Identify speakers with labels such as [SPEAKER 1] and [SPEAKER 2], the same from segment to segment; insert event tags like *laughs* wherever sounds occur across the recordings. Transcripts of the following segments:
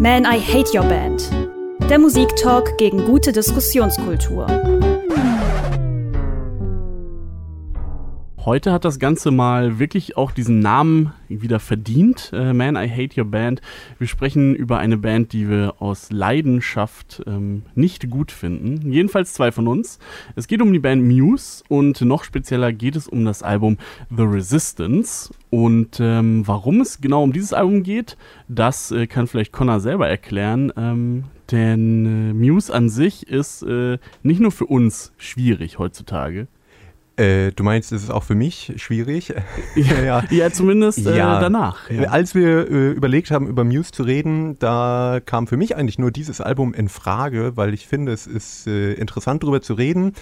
[SPEAKER 1] Man, I Hate Your Band. Der Musiktalk gegen gute Diskussionskultur.
[SPEAKER 2] Heute hat das Ganze mal wirklich auch diesen Namen wieder verdient. Äh, Man, I Hate Your Band. Wir sprechen über eine Band, die wir aus Leidenschaft ähm, nicht gut finden. Jedenfalls zwei von uns. Es geht um die Band Muse und noch spezieller geht es um das Album The Resistance. Und ähm, warum es genau um dieses Album geht, das äh, kann vielleicht Connor selber erklären. Ähm, denn äh, Muse an sich ist äh, nicht nur für uns schwierig heutzutage,
[SPEAKER 3] äh, du meinst, es ist auch für mich schwierig? *laughs*
[SPEAKER 2] ja, ja. *laughs* ja, zumindest äh, ja. danach.
[SPEAKER 3] Ja. Als wir äh, überlegt haben, über Muse zu reden, da kam für mich eigentlich nur dieses Album in Frage, weil ich finde, es ist äh, interessant darüber zu reden.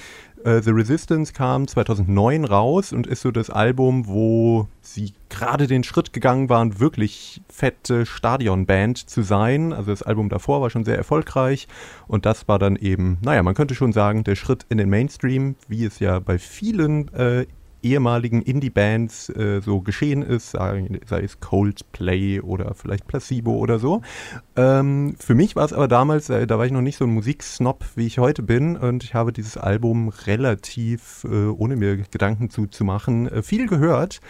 [SPEAKER 3] Äh, The Resistance kam 2009 raus und ist so das Album, wo sie gerade den Schritt gegangen waren, wirklich fette Stadionband zu sein. Also das Album davor war schon sehr erfolgreich und das war dann eben, naja, man könnte schon sagen, der Schritt in den Mainstream, wie es ja bei vielen äh, ehemaligen Indie-Bands äh, so geschehen ist, sei, sei, es Coldplay oder vielleicht Placebo oder so. Ähm, für mich war es aber damals, äh, da war ich noch nicht so ein Musiksnob, wie ich heute bin und ich habe dieses Album relativ, äh, ohne mir Gedanken zuzumachen, äh, viel gehört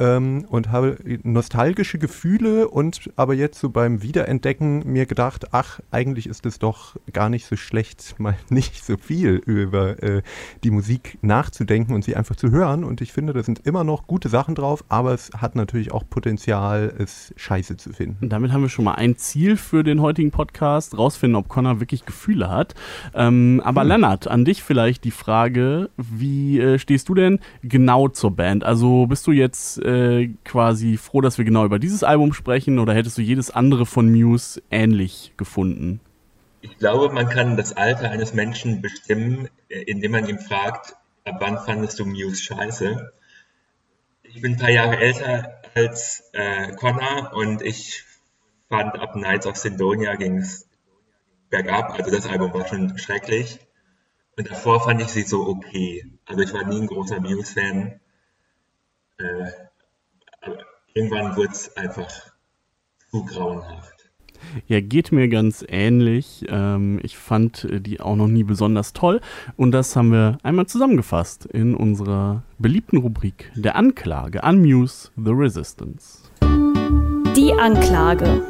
[SPEAKER 3] ähm, und habe nostalgische Gefühle und aber jetzt so beim Wiederentdecken mir gedacht, ach, eigentlich ist es doch gar nicht so schlecht, *laughs* mal nicht so viel über äh, die Musik nachzudenken und sie einfach zu hören. Und ich finde, da sind immer noch gute Sachen drauf, aber es hat natürlich auch Potenzial, es scheiße zu finden.
[SPEAKER 2] Und damit haben wir schon mal ein Ziel für den heutigen Podcast, rausfinden, ob Connor wirklich Gefühle hat. Ähm, aber hm. Lennart, an dich vielleicht die Frage, wie äh, stehst du denn genau zur Band? Also bist du jetzt äh, quasi froh, dass wir genau über dieses Album sprechen oder hättest du jedes andere von Muse ähnlich gefunden?
[SPEAKER 4] Ich glaube, man kann das Alter eines Menschen bestimmen, äh, indem man ihn fragt, ab wann fandest du Muse scheiße? Ich bin ein paar Jahre älter als äh, Connor und ich fand ab Nights of Sindonia ging es bergab. Also das Album war schon schrecklich. Und davor fand ich sie so okay. Also ich war nie ein großer Muse-Fan. Äh, irgendwann wird es einfach zu grauenhaft.
[SPEAKER 2] Ja, geht mir ganz ähnlich. Ähm, ich fand die auch noch nie besonders toll. Und das haben wir einmal zusammengefasst in unserer beliebten Rubrik der Anklage an Muse The Resistance.
[SPEAKER 1] Die Anklage.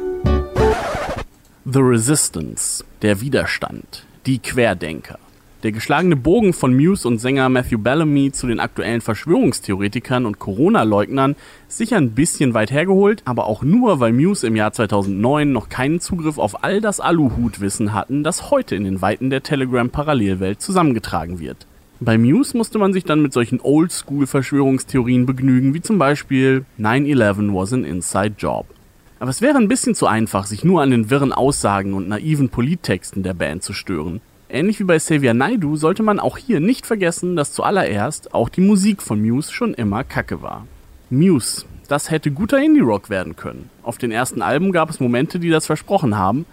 [SPEAKER 2] The Resistance, der Widerstand, die Querdenker. Der geschlagene Bogen von Muse und Sänger Matthew Bellamy zu den aktuellen Verschwörungstheoretikern und Corona-Leugnern ist sicher ein bisschen weit hergeholt, aber auch nur, weil Muse im Jahr 2009 noch keinen Zugriff auf all das Aluhutwissen hatten, das heute in den Weiten der Telegram-Parallelwelt zusammengetragen wird. Bei Muse musste man sich dann mit solchen Oldschool-Verschwörungstheorien begnügen, wie zum Beispiel 9-11 was an inside job. Aber es wäre ein bisschen zu einfach, sich nur an den wirren Aussagen und naiven Polittexten der Band zu stören. Ähnlich wie bei Xavier Naidu sollte man auch hier nicht vergessen, dass zuallererst auch die Musik von Muse schon immer kacke war. Muse, das hätte guter Indie-Rock werden können. Auf den ersten Alben gab es Momente, die das versprochen haben,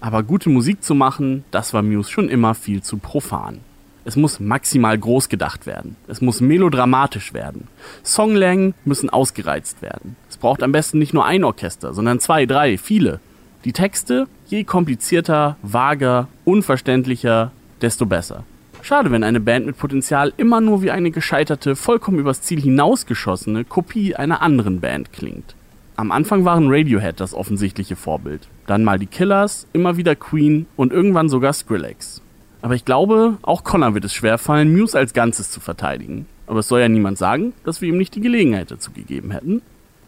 [SPEAKER 2] aber gute Musik zu machen, das war Muse schon immer viel zu profan. Es muss maximal groß gedacht werden. Es muss melodramatisch werden. Songlängen müssen ausgereizt werden. Es braucht am besten nicht nur ein Orchester, sondern zwei, drei, viele. Die Texte, je komplizierter, vager, unverständlicher, desto besser. Schade, wenn eine Band mit Potenzial immer nur wie eine gescheiterte, vollkommen übers Ziel hinausgeschossene Kopie einer anderen Band klingt. Am Anfang waren Radiohead das offensichtliche Vorbild, dann mal die Killers, immer wieder Queen und irgendwann sogar Skrillex. Aber ich glaube, auch Connor wird es schwerfallen, Muse als Ganzes zu verteidigen. Aber es soll ja niemand sagen, dass wir ihm nicht die Gelegenheit dazu gegeben hätten.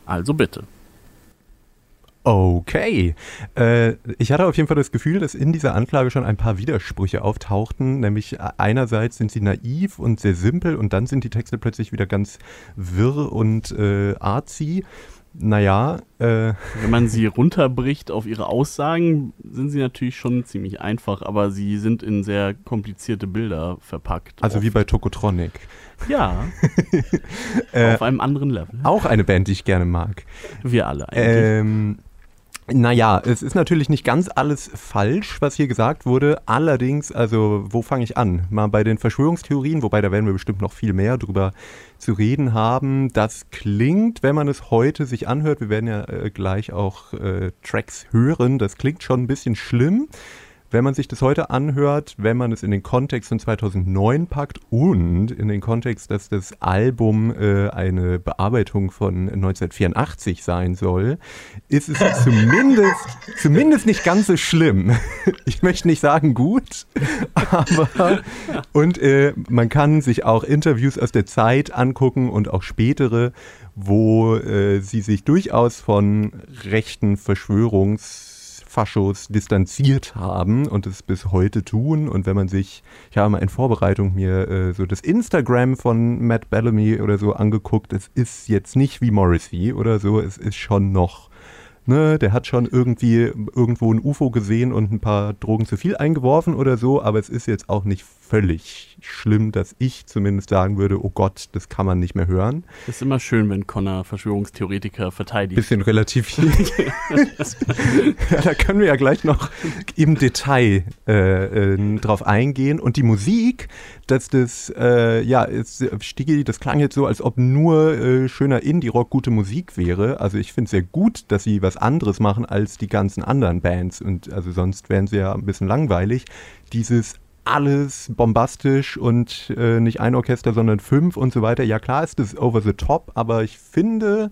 [SPEAKER 2] Also bitte.
[SPEAKER 3] Okay. Äh, ich hatte auf jeden Fall das Gefühl, dass in dieser Anklage schon ein paar Widersprüche auftauchten. Nämlich äh, einerseits sind sie naiv und sehr simpel und dann sind die Texte plötzlich wieder ganz wirr und äh, artsy. Naja,
[SPEAKER 2] äh. Wenn man sie runterbricht auf ihre Aussagen, sind sie natürlich schon ziemlich einfach, aber sie sind in sehr komplizierte Bilder verpackt.
[SPEAKER 3] Also oft. wie bei Tokotronic.
[SPEAKER 2] Ja. *laughs* äh, auf einem anderen Level.
[SPEAKER 3] Auch eine Band, die ich gerne mag.
[SPEAKER 2] Wir alle
[SPEAKER 3] eigentlich. Ähm, Naja, es ist natürlich nicht ganz alles falsch, was hier gesagt wurde. Allerdings, also wo fange ich an? Mal bei den Verschwörungstheorien, wobei da werden wir bestimmt noch viel mehr drüber zu reden haben. Das klingt, wenn man es heute sich anhört, wir werden ja äh, gleich auch äh, Tracks hören, das klingt schon ein bisschen schlimm wenn man sich das heute anhört, wenn man es in den Kontext von 2009 packt und in den Kontext, dass das Album äh, eine Bearbeitung von 1984 sein soll, ist es *laughs* zumindest, zumindest nicht ganz so schlimm. *laughs* Ich möchte nicht sagen gut, aber und äh, man kann sich auch Interviews aus der Zeit angucken und auch spätere, wo äh, sie sich durchaus von rechten Verschwörungs Faschos distanziert haben und es bis heute tun. Und wenn man sich, ich habe mal in Vorbereitung mir äh, so das Instagram von Matt Bellamy oder so angeguckt, es ist jetzt nicht wie Morrissey oder so, es ist schon noch Ne, der hat schon irgendwie irgendwo ein UFO gesehen und ein paar Drogen zu viel eingeworfen oder so, aber es ist jetzt auch nicht völlig schlimm, dass ich zumindest sagen würde, oh Gott, das kann man nicht mehr hören.
[SPEAKER 2] Das ist immer schön, wenn Connor Verschwörungstheoretiker verteidigt.
[SPEAKER 3] Bisschen relativ. ja, *laughs* *laughs* da können wir ja gleich noch im Detail äh, äh, drauf eingehen. Und die Musik, dass das, äh, ja, ist, Stigi, das klang jetzt so, als ob nur äh, schöner Indie-Rock gute Musik wäre. Also ich finde es sehr gut, dass sie was anderes machen als die ganzen anderen Bands. Und also sonst wären sie ja ein bisschen langweilig. Dieses alles bombastisch und äh, nicht ein Orchester, sondern fünf und so weiter. Ja klar ist das over the top, aber ich finde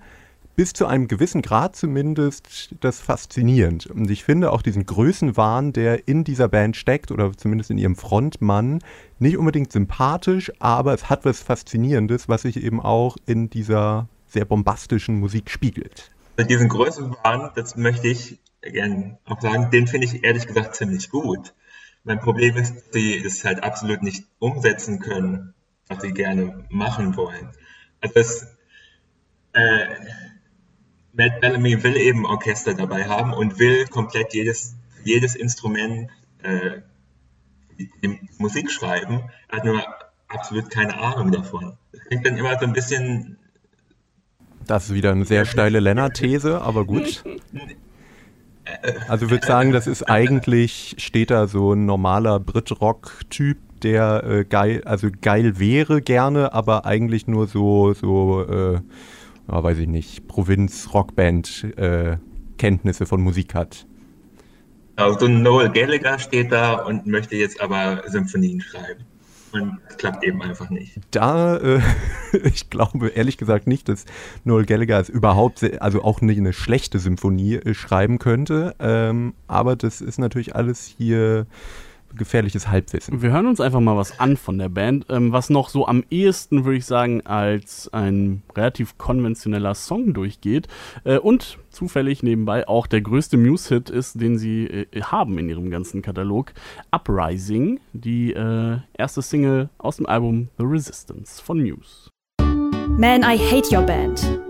[SPEAKER 3] bis zu einem gewissen Grad zumindest das faszinierend. Und ich finde auch diesen Größenwahn, der in dieser Band steckt oder zumindest in ihrem Frontmann, nicht unbedingt sympathisch, aber es hat was Faszinierendes, was sich eben auch in dieser sehr bombastischen Musik spiegelt.
[SPEAKER 4] Diesen Größenwahn, das möchte ich gerne auch sagen, den finde ich ehrlich gesagt ziemlich gut. Mein Problem ist, dass sie es halt absolut nicht umsetzen können, was sie gerne machen wollen. Also es, äh, Matt Bellamy will eben Orchester dabei haben und will komplett jedes, jedes Instrument äh, Musik schreiben. Er hat nur absolut keine Ahnung davon. Das klingt dann immer so ein bisschen.
[SPEAKER 3] Das ist wieder eine sehr steile Lennart-These, aber gut. *laughs* Also würde sagen, das ist eigentlich, steht da so ein normaler Brit-Rock-Typ, der äh, geil, also geil wäre gerne, aber eigentlich nur so, so, äh, ja, weiß ich nicht, Provinz-Rockband-Kenntnisse äh, von Musik hat.
[SPEAKER 4] Also Noel Gallagher steht da und möchte jetzt aber Symphonien schreiben. Es klappt eben einfach nicht.
[SPEAKER 3] Da, äh, *laughs* ich glaube ehrlich gesagt nicht, dass Noel Gallagher es überhaupt, also auch nicht eine schlechte Symphonie äh, schreiben könnte. Ähm, aber das ist natürlich alles hier gefährliches Halbwissen.
[SPEAKER 2] Wir hören uns einfach mal was an von der Band, ähm, was noch so am ehesten, würde ich sagen, als ein relativ konventioneller Song durchgeht äh, und zufällig nebenbei auch der größte Muse-Hit ist, den sie äh, haben in ihrem ganzen Katalog, Uprising, die äh, erste Single aus dem Album The Resistance von Muse.
[SPEAKER 1] Man, I Hate Your Band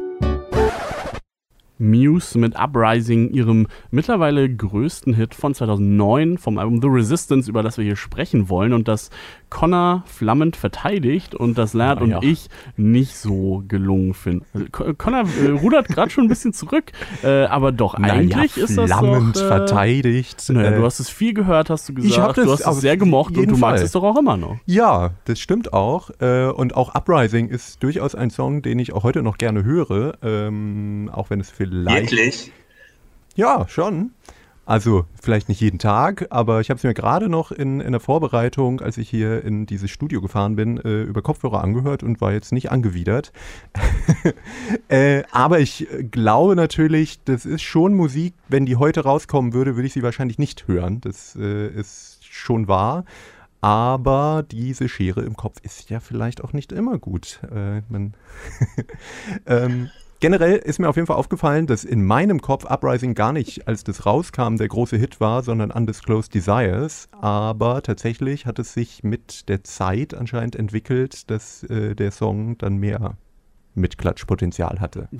[SPEAKER 2] Muse mit Uprising, ihrem mittlerweile größten Hit von 2009 vom Album The Resistance, über das wir hier sprechen wollen. Und das Connor flammend verteidigt und das Lennart ja. und ich nicht so gelungen finden. Also, Connor äh, rudert gerade schon ein bisschen zurück, äh, aber doch, eigentlich
[SPEAKER 3] naja,
[SPEAKER 2] ist das
[SPEAKER 3] flammend doch, äh, verteidigt.
[SPEAKER 2] Naja, du hast es viel gehört, hast du gesagt. Das, du hast es sehr gemocht und du Fall. magst es doch auch immer noch.
[SPEAKER 3] Ja, das stimmt auch. Äh, und auch Uprising ist durchaus ein Song, den ich auch heute noch gerne höre, ähm, auch wenn es vielleicht...
[SPEAKER 4] Wirklich?
[SPEAKER 3] Ja, schon. Also vielleicht nicht jeden Tag, aber ich habe es mir gerade noch in, in der Vorbereitung, als ich hier in dieses Studio gefahren bin, äh, über Kopfhörer angehört und war jetzt nicht angewidert. *laughs* äh, aber ich glaube natürlich, das ist schon Musik, wenn die heute rauskommen würde, würde ich sie wahrscheinlich nicht hören. Das äh, ist schon wahr. Aber diese Schere im Kopf ist ja vielleicht auch nicht immer gut. Äh, man *laughs* ähm, Generell ist mir auf jeden Fall aufgefallen, dass in meinem Kopf Uprising gar nicht, als das rauskam, der große Hit war, sondern Undisclosed Desires. Aber tatsächlich hat es sich mit der Zeit anscheinend entwickelt, dass äh, der Song dann mehr Mitklatschpotenzial hatte. *laughs*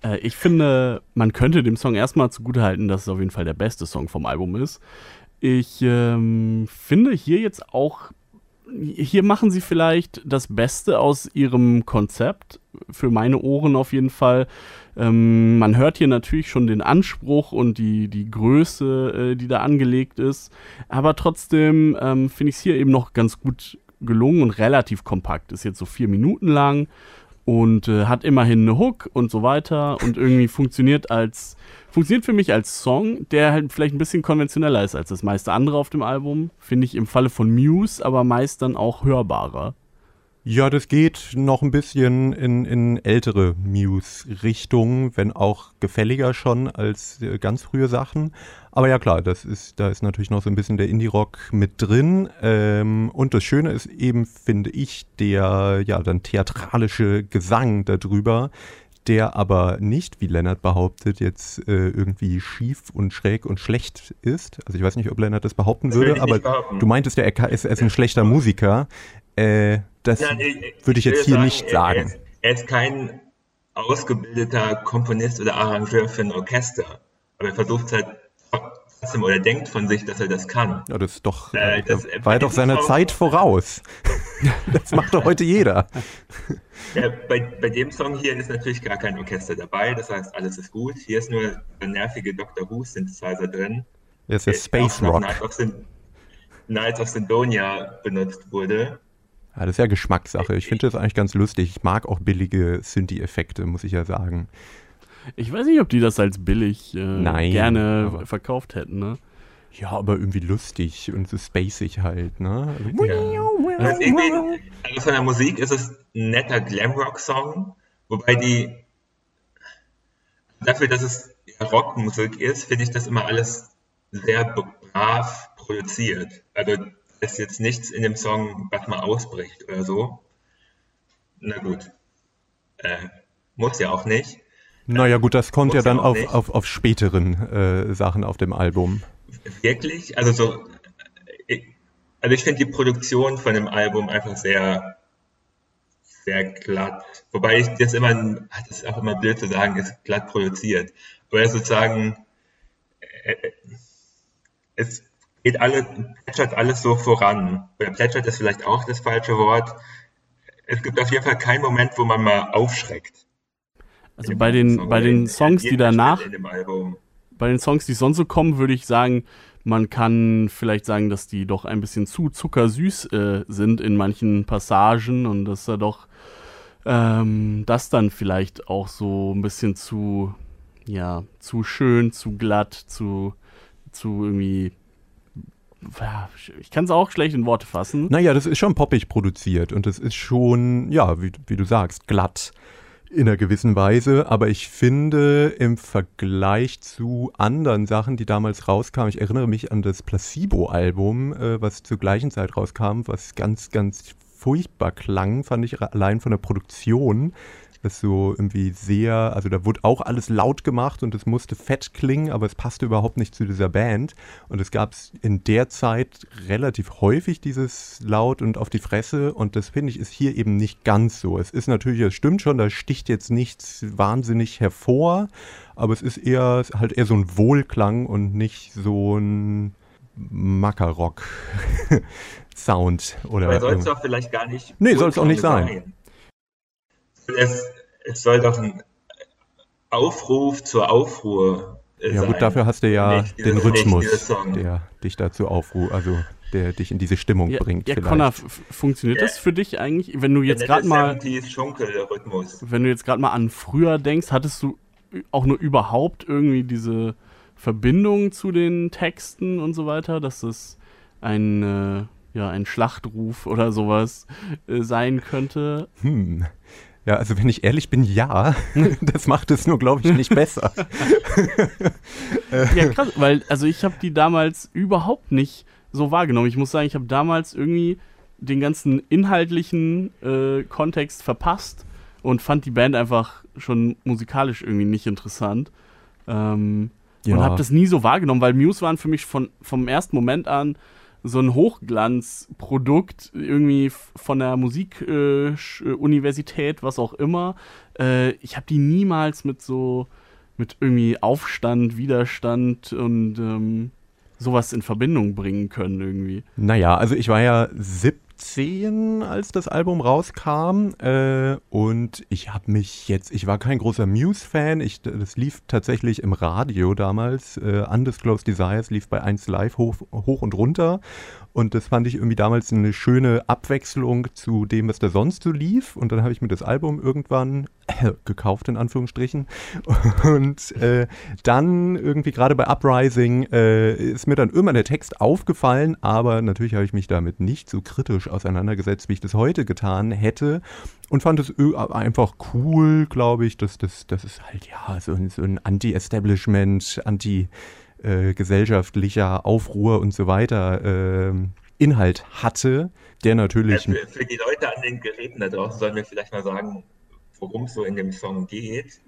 [SPEAKER 2] Äh, ich finde, man könnte dem Song erstmal zugutehalten, dass es auf jeden Fall der beste Song vom Album ist. Ich ähm, finde hier jetzt auch hier machen sie vielleicht das Beste aus ihrem Konzept, für meine Ohren auf jeden Fall. Ähm, man hört hier natürlich schon den Anspruch und die, die Größe, äh, die da angelegt ist. Aber trotzdem ähm, finde ich es hier eben noch ganz gut gelungen und relativ kompakt. Ist jetzt so vier Minuten lang und äh, hat immerhin eine Hook und so weiter und irgendwie *laughs* funktioniert als funktioniert für mich als Song, der halt vielleicht ein bisschen konventioneller ist als das meiste andere auf dem Album, finde ich im Falle von Muse, aber meist dann auch hörbarer.
[SPEAKER 3] Ja, das geht noch ein bisschen in, in ältere Muse-Richtungen, wenn auch gefälliger schon als äh, ganz frühe Sachen. Aber ja klar, das ist, da ist natürlich noch so ein bisschen der Indie-Rock mit drin. Ähm, und das Schöne ist eben, finde ich, der ja dann theatralische Gesang darüber, der aber nicht, wie Lennart behauptet, jetzt äh, irgendwie schief und schräg und schlecht ist. Also ich weiß nicht, ob Lennart das behaupten das würde, aber du meintest ja, er ist, er ist ein schlechter Musiker. Äh, das ja, würde ich jetzt hier sagen, nicht sagen.
[SPEAKER 4] Er ist, er ist kein ausgebildeter Komponist oder Arrangeur für ein Orchester, aber er versucht halt trotzdem oder denkt von sich, dass er das kann.
[SPEAKER 3] Ja, das ist doch, äh, das, war doch seiner Zeit voraus. *laughs* das macht doch heute jeder.
[SPEAKER 4] Ja, bei, bei dem Song hier ist natürlich gar kein Orchester dabei, das heißt, alles ist gut. Hier ist nur der nervige Dr. Who Synthesizer drin.
[SPEAKER 3] Das ist ja Space Rock.
[SPEAKER 4] Knights of, Knights of Syndonia benutzt wurde.
[SPEAKER 3] Ja, das ist ja Geschmackssache. Ich finde das eigentlich ganz lustig. Ich mag auch billige Synthi-Effekte, muss ich ja sagen.
[SPEAKER 2] Ich weiß nicht, ob die das als billig äh, Nein, gerne verkauft hätten, ne?
[SPEAKER 3] Ja, aber irgendwie lustig und so spacig halt, ne?
[SPEAKER 4] Also, ja. also, also von der Musik ist es ein netter Glamrock-Song, wobei die dafür, dass es Rockmusik ist, finde ich das immer alles sehr brav produziert. Also ist jetzt nichts in dem Song, was mal ausbricht oder so. Na gut. Äh, muss ja auch nicht.
[SPEAKER 3] Naja gut, das kommt ja dann auf, auf, auf späteren äh, Sachen auf dem Album.
[SPEAKER 4] Wirklich? Also so, ich, also ich finde die Produktion von dem Album einfach sehr, sehr glatt. Wobei ich das immer, das ist auch immer blöd zu sagen, ist glatt produziert. Weil sozusagen, äh, äh es geht alles, plätschert alles so voran. Oder plätschert ist vielleicht auch das falsche Wort. Es gibt auf jeden Fall keinen Moment, wo man mal aufschreckt.
[SPEAKER 2] Also bei den, Song bei den Songs, die danach, bei den Songs, die sonst so kommen, würde ich sagen, man kann vielleicht sagen, dass die doch ein bisschen zu zuckersüß äh, sind in manchen Passagen und dass da doch ähm, das dann vielleicht auch so ein bisschen zu, ja, zu schön, zu glatt, zu, zu irgendwie ich kann es auch schlecht in Worte fassen.
[SPEAKER 3] Naja, das ist schon poppig produziert und das ist schon, ja, wie, wie du sagst, glatt in einer gewissen Weise. Aber ich finde im Vergleich zu anderen Sachen, die damals rauskamen, ich erinnere mich an das Placebo-Album, äh, was zur gleichen Zeit rauskam, was ganz, ganz furchtbar klang, fand ich allein von der Produktion das so irgendwie sehr, also da wurde auch alles laut gemacht und es musste fett klingen, aber es passte überhaupt nicht zu dieser Band. Und es gab in der Zeit relativ häufig dieses laut und auf die Fresse und das finde ich ist hier eben nicht ganz so. Es ist natürlich, es stimmt schon, da sticht jetzt nichts wahnsinnig hervor, aber es ist eher halt eher so ein Wohlklang und nicht so ein Mackerrock. Sound oder.
[SPEAKER 4] Soll es doch vielleicht gar nicht.
[SPEAKER 3] Nee, soll es auch nicht sein. sein
[SPEAKER 4] es, es soll doch ein Aufruf zur Aufruhr
[SPEAKER 3] sein. Ja gut, dafür hast du ja nicht den Rhythmus, der dich dazu aufruft, also der dich in diese Stimmung
[SPEAKER 2] ja,
[SPEAKER 3] bringt.
[SPEAKER 2] Ja, vielleicht. Connor, funktioniert ja. das für dich eigentlich, wenn du jetzt gerade mal, wenn du jetzt gerade mal an früher denkst, hattest du auch nur überhaupt irgendwie diese Verbindung zu den Texten und so weiter, dass das ein äh, ja ein Schlachtruf oder sowas äh, sein könnte?
[SPEAKER 3] Hm. Ja, also wenn ich ehrlich bin, ja. *laughs* Das macht es nur, glaube ich, nicht besser.
[SPEAKER 2] ja, krass, weil also ich habe die damals überhaupt nicht so wahrgenommen. Ich muss sagen, ich habe damals irgendwie den ganzen inhaltlichen äh, Kontext verpasst und fand die Band einfach schon musikalisch irgendwie nicht interessant. Ähm, ja. Und habe das nie so wahrgenommen, weil Muse waren für mich von, vom ersten Moment an so ein Hochglanzprodukt irgendwie von der Musikuniversität, äh, was auch immer. Äh, ich habe die niemals mit so mit irgendwie Aufstand, Widerstand und ähm, sowas in Verbindung bringen können irgendwie.
[SPEAKER 3] Naja, also ich war ja 17 zehn, als das Album rauskam. Äh, und ich habe mich jetzt, ich war kein großer Muse-Fan. Das lief tatsächlich im Radio damals. Äh, Undisclosed Desires lief bei 1 Live hoch, hoch und runter. Und das fand ich irgendwie damals eine schöne Abwechslung zu dem, was da sonst so lief. Und dann habe ich mir das Album irgendwann äh, gekauft, in Anführungsstrichen. *laughs* Und äh, dann irgendwie gerade bei Uprising äh, ist mir dann irgendwann der Text aufgefallen, aber natürlich habe ich mich damit nicht so kritisch auseinandergesetzt, wie ich das heute getan hätte. Und fand es einfach cool, glaube ich, dass das, das ist halt ja so so ein Anti-Establishment, Anti- äh, gesellschaftlicher Aufruhr und so weiter äh, Inhalt hatte, der natürlich.
[SPEAKER 4] Ja, für, für, die Leute an den Geräten da draußen sollen wir vielleicht mal sagen, worum es so in dem Song geht.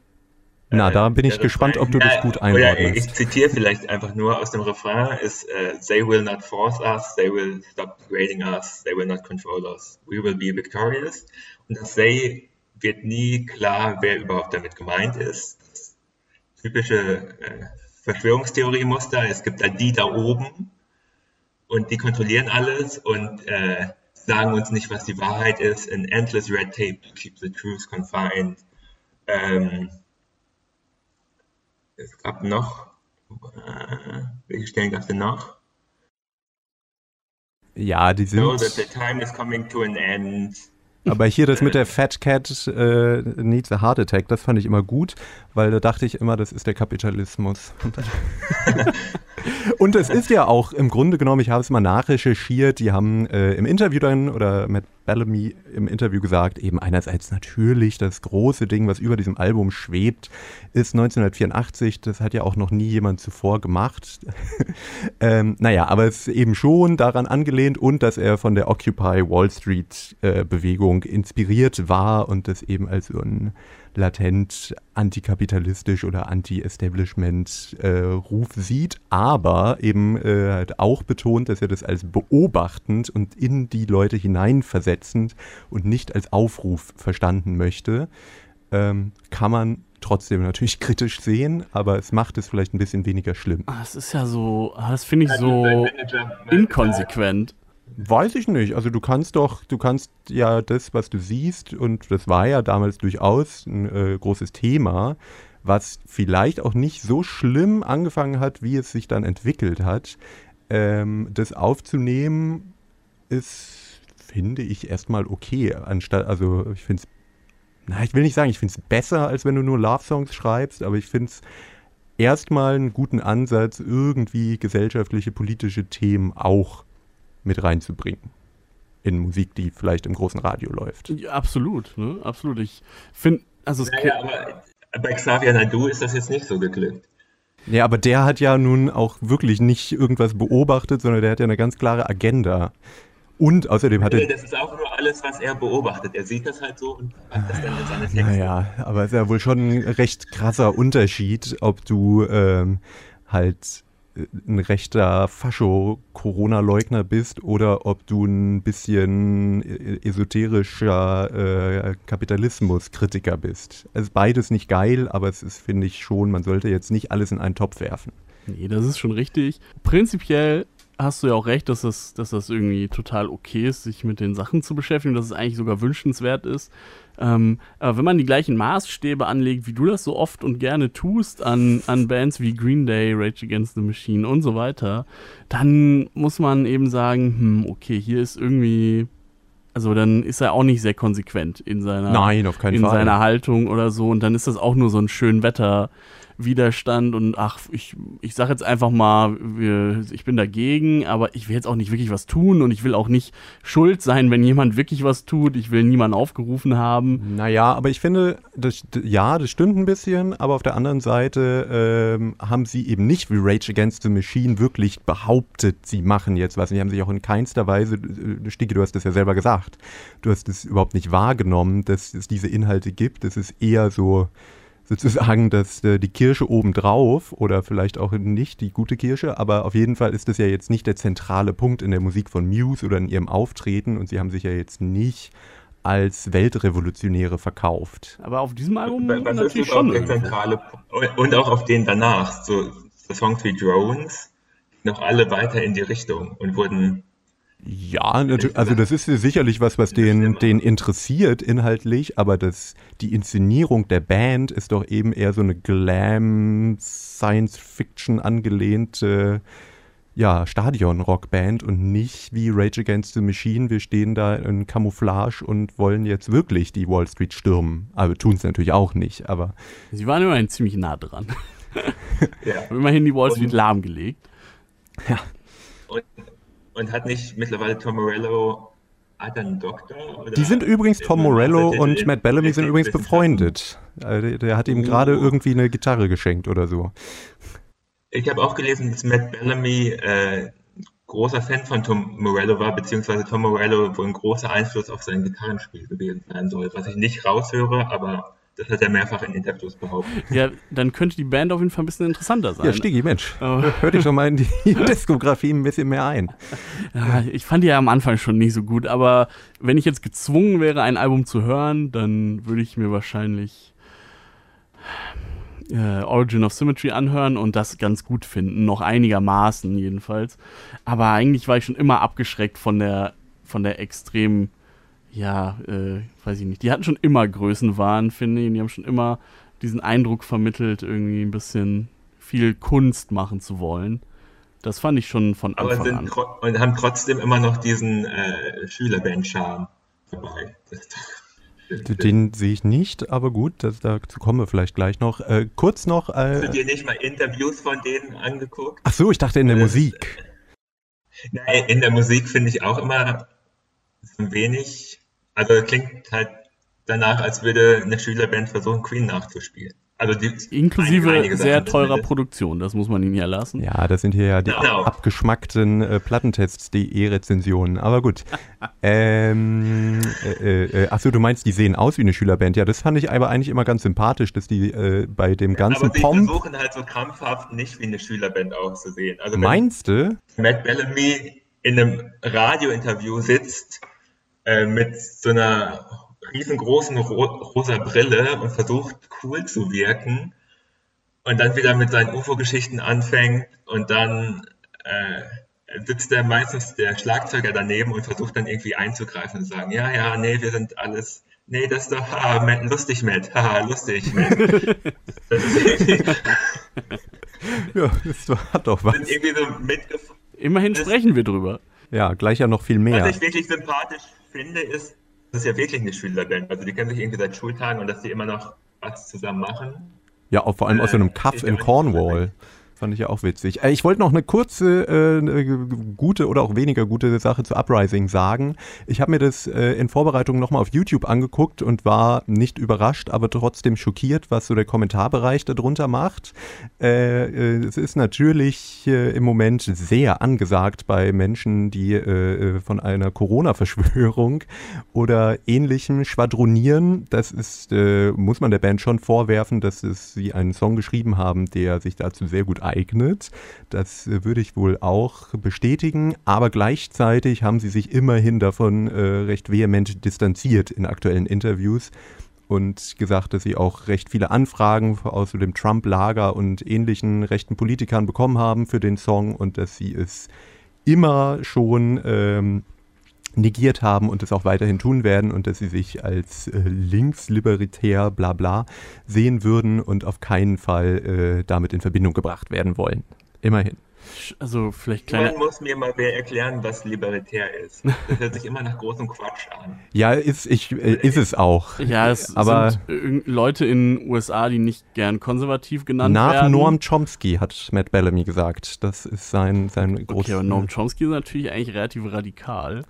[SPEAKER 3] Na, da bin ich äh, gespannt, ob du das gut einordnest.
[SPEAKER 4] Ich zitiere vielleicht einfach nur aus dem Refrain, ist uh, They will not force us, they will stop degrading us, they will not control us, we will be victorious. Und das They wird nie klar, wer überhaupt damit gemeint ist. Das typische äh, Verschwörungstheorie-Muster. Es gibt da die da oben und die kontrollieren alles und äh, sagen uns nicht, was die Wahrheit ist. An endless red tape to keep the truth confined. Ähm, es gab noch, äh, welche Stellen gab es denn noch?
[SPEAKER 3] Ja, die sind.
[SPEAKER 4] So that the time is coming to an end.
[SPEAKER 3] Aber hier das mit der Fat Cat äh, needs a Heart Attack, das fand ich immer gut, weil da dachte ich immer, das ist der Kapitalismus. Und *laughs* es ist ja auch im Grunde genommen, ich habe es mal nachrecherchiert, die haben äh, im Interview dann oder Matt Bellamy im Interview gesagt, eben einerseits natürlich das große Ding, was über diesem Album schwebt, ist 1984. Das hat ja auch noch nie jemand zuvor gemacht. *laughs* ähm, naja, aber es ist eben schon daran angelehnt und dass er von der Occupy Wall Street äh, Bewegung inspiriert war und das eben als so ein latent antikapitalistisch oder anti-Establishment-Ruf äh, sieht, aber eben äh, halt auch betont, dass er das als beobachtend und in die Leute hineinversetzend und nicht als Aufruf verstanden möchte. Ähm, kann man trotzdem natürlich *laughs* kritisch sehen, aber es macht es vielleicht ein bisschen weniger schlimm.
[SPEAKER 2] Das ist ja so, das finde ich so inkonsequent.
[SPEAKER 3] Weiß ich nicht. Also du kannst doch, du kannst ja das, was du siehst, und das war ja damals durchaus ein äh, großes Thema, was vielleicht auch nicht so schlimm angefangen hat, wie es sich dann entwickelt hat. Ähm, das aufzunehmen ist, finde ich, erstmal okay. Anstatt, also ich finde es, na, ich will nicht sagen, ich finde es besser, als wenn du nur Love-Songs schreibst, aber ich finde es erstmal einen guten Ansatz, irgendwie gesellschaftliche, politische Themen auch mit reinzubringen in Musik, die vielleicht im großen Radio läuft.
[SPEAKER 2] Ja, absolut, ne? absolut. Ich finde, also es
[SPEAKER 4] naja, aber bei Xavier Nadu ist das jetzt nicht so geglückt.
[SPEAKER 3] Ja, aber der hat ja nun auch wirklich nicht irgendwas beobachtet, sondern der hat ja eine ganz klare Agenda. Und außerdem hat
[SPEAKER 4] er. Das ist auch nur alles, was er beobachtet. Er sieht das halt so und hat das dann in seine Texte.
[SPEAKER 3] Naja, aber es ist ja wohl schon ein recht krasser Unterschied, ob du ähm, halt ein rechter Fascho-Corona-Leugner bist oder ob du ein bisschen esoterischer äh, Kapitalismus-Kritiker bist. Es ist beides nicht geil, aber es ist, finde ich, schon, man sollte jetzt nicht alles in einen Topf werfen.
[SPEAKER 2] Nee, das ist schon richtig. Prinzipiell hast du ja auch recht, dass das, dass das irgendwie total okay ist, sich mit den Sachen zu beschäftigen, dass es eigentlich sogar wünschenswert ist. Ähm, aber wenn man die gleichen Maßstäbe anlegt, wie du das so oft und gerne tust an, an Bands wie Green Day, Rage Against the Machine und so weiter, dann muss man eben sagen, hm, okay, hier ist irgendwie also dann ist er auch nicht sehr konsequent in seiner,
[SPEAKER 3] Nein,
[SPEAKER 2] in
[SPEAKER 3] Fall.
[SPEAKER 2] seiner Haltung oder so. Und dann ist das auch nur so ein schön Wetter, Widerstand und ach, ich, ich sag jetzt einfach mal, ich bin dagegen, aber ich will jetzt auch nicht wirklich was tun und ich will auch nicht schuld sein, wenn jemand wirklich was tut. Ich will niemanden aufgerufen haben.
[SPEAKER 3] Naja, aber ich finde, das, ja, das stimmt ein bisschen, aber auf der anderen Seite ähm, haben sie eben nicht wie Rage Against the Machine wirklich behauptet, sie machen jetzt was. Sie haben sich auch in keinster Weise, äh, Sticky, du hast das ja selber gesagt, du hast es überhaupt nicht wahrgenommen, dass es diese Inhalte gibt. Es ist eher so, sozusagen dass äh, die Kirsche obendrauf oder vielleicht auch nicht die gute Kirsche, aber auf jeden Fall ist das ja jetzt nicht der zentrale Punkt in der Musik von Muse oder in ihrem Auftreten und sie haben sich ja jetzt nicht als Weltrevolutionäre verkauft.
[SPEAKER 2] Aber auf diesem Album
[SPEAKER 4] Was natürlich ist schon der zentrale Punkt. und auch auf den danach, so, so Songs wie Drones, noch alle weiter in die Richtung und wurden
[SPEAKER 3] Ja, also das ist sicherlich was, was den, den interessiert inhaltlich, aber das, die Inszenierung der Band ist doch eben eher so eine Glam, Science-Fiction angelehnte ja, Stadion-Rockband und nicht wie Rage Against the Machine. Wir stehen da in Camouflage und wollen jetzt wirklich die Wall Street stürmen. Aber tun es natürlich auch nicht, aber.
[SPEAKER 2] Sie waren immerhin ziemlich nah dran. *laughs* ja. immerhin die Wall Street lahmgelegt.
[SPEAKER 4] Ja. Und und hat nicht mittlerweile Tom Morello hat er einen Doktor?
[SPEAKER 3] die sind übrigens, Tom Morello und Matt Bellamy sind übrigens befreundet. Der, der, hat ihm gerade oh. irgendwie eine Gitarre geschenkt oder so.
[SPEAKER 4] Ich habe auch gelesen, dass Matt Bellamy äh, großer Fan von Tom Morello war, beziehungsweise Tom Morello wohl ein großer Einfluss auf sein Gitarrenspiel gewesen sein soll, was ich nicht raushöre, aber das hat er mehrfach in Interviews behauptet.
[SPEAKER 2] Ja, dann könnte die Band auf jeden Fall ein bisschen interessanter sein.
[SPEAKER 3] Ja, Stiggy, Mensch. *laughs* Oh. Hör dich doch mal in die *laughs* Diskografie ein bisschen mehr ein.
[SPEAKER 2] Ja, ich fand die ja am Anfang schon nicht so gut, aber wenn ich jetzt gezwungen wäre, ein Album zu hören, dann würde ich mir wahrscheinlich äh, Origin of Symmetry anhören und das ganz gut finden. Noch einigermaßen jedenfalls. Aber eigentlich war ich schon immer abgeschreckt von der, von der extremen ja, äh, weiß ich nicht, die hatten schon immer Größenwahn, finde ich. Die haben schon immer diesen Eindruck vermittelt, irgendwie ein bisschen viel Kunst machen zu wollen. Das fand ich schon von Anfang Aber sind an.
[SPEAKER 4] Und haben trotzdem immer noch diesen äh, Schülerband-Charme dabei.
[SPEAKER 3] Den sehe ich nicht, aber gut, das, dazu kommen wir vielleicht gleich noch. Äh, kurz noch. Äh,
[SPEAKER 4] Hast du dir nicht mal Interviews von denen angeguckt?
[SPEAKER 3] Ach so, ich dachte in der äh, Musik.
[SPEAKER 4] Nein, in der Musik finde ich auch immer ein wenig also klingt halt danach, als würde eine Schülerband versuchen, Queen nachzuspielen. Also
[SPEAKER 2] die, Inklusive einige, sehr teurer zumindest. Produktion, das muss man ihnen ja lassen.
[SPEAKER 3] Ja, das sind hier ja die genau. abgeschmackten äh, Plattentests.de Rezensionen. Aber gut. *laughs* ähm, äh, äh, achso, du meinst, die sehen aus wie eine Schülerband. Ja, das fand ich aber eigentlich immer ganz sympathisch, dass die äh, bei dem ganzen aber
[SPEAKER 4] sie Pomp versuchen halt so krampfhaft nicht wie eine Schülerband auszusehen.
[SPEAKER 3] Also Meinst du?
[SPEAKER 4] Matt Bellamy in einem Radiointerview sitzt äh, mit so einer riesengroßen ro rosa Brille und versucht cool zu wirken und dann wieder mit seinen UFO-Geschichten anfängt und dann äh, sitzt der meistens der Schlagzeuger daneben und versucht dann irgendwie einzugreifen und sagen, ja, ja, nee, wir sind alles, nee, das ist doch, haha, Matt, lustig, Matt, haha, lustig, Matt. *laughs*
[SPEAKER 3] ja, das hat doch was.
[SPEAKER 2] So Immerhin sprechen wir drüber.
[SPEAKER 3] Ja, gleich ja noch viel mehr.
[SPEAKER 4] Was ich wirklich sympathisch finde, ist, das ist ja wirklich eine Schülerband. Also die kennen sich irgendwie seit Schultagen und dass die immer noch was zusammen machen.
[SPEAKER 3] Ja, auch vor allem äh, aus so einem Kaff in Cornwall. Fand ich ja auch witzig. Äh, ich wollte noch eine kurze, äh, eine gute oder auch weniger gute Sache zu Uprising sagen. Ich habe mir das äh, in Vorbereitung nochmal auf YouTube angeguckt und war nicht überrascht, aber trotzdem schockiert, was so der Kommentarbereich darunter macht. Äh, äh es ist natürlich äh, im Moment sehr angesagt bei Menschen, die von einer Corona-Verschwörung oder ähnlichem schwadronieren. Das ist, muss man der Band schon vorwerfen, dass es sie einen Song geschrieben haben, der sich dazu sehr gut eignet. Das äh, würde ich wohl auch bestätigen. Aber gleichzeitig haben sie sich immerhin davon äh, recht vehement distanziert in aktuellen Interviews und gesagt, dass sie auch recht viele Anfragen aus dem Trump-Lager und ähnlichen rechten Politikern bekommen haben für den Song und dass sie es immer schon ähm, negiert haben und es auch weiterhin tun werden und dass sie sich als äh, linksliberitär bla bla sehen würden und auf keinen Fall äh, damit in Verbindung gebracht werden wollen. Immerhin.
[SPEAKER 2] Also vielleicht kleine...
[SPEAKER 4] Man muss mir mal wer erklären, was libertär ist. Das hört sich immer nach großem Quatsch an. *laughs*
[SPEAKER 3] Ja, ist, ich, äh, ist es auch.
[SPEAKER 2] Ja, es aber sind Leute in den USA, die nicht gern konservativ genannt
[SPEAKER 3] nach
[SPEAKER 2] werden.
[SPEAKER 3] Nach Noam Chomsky hat Matt Bellamy gesagt. Das ist sein, sein großes... Okay,
[SPEAKER 2] aber Noam Chomsky ist natürlich eigentlich relativ radikal.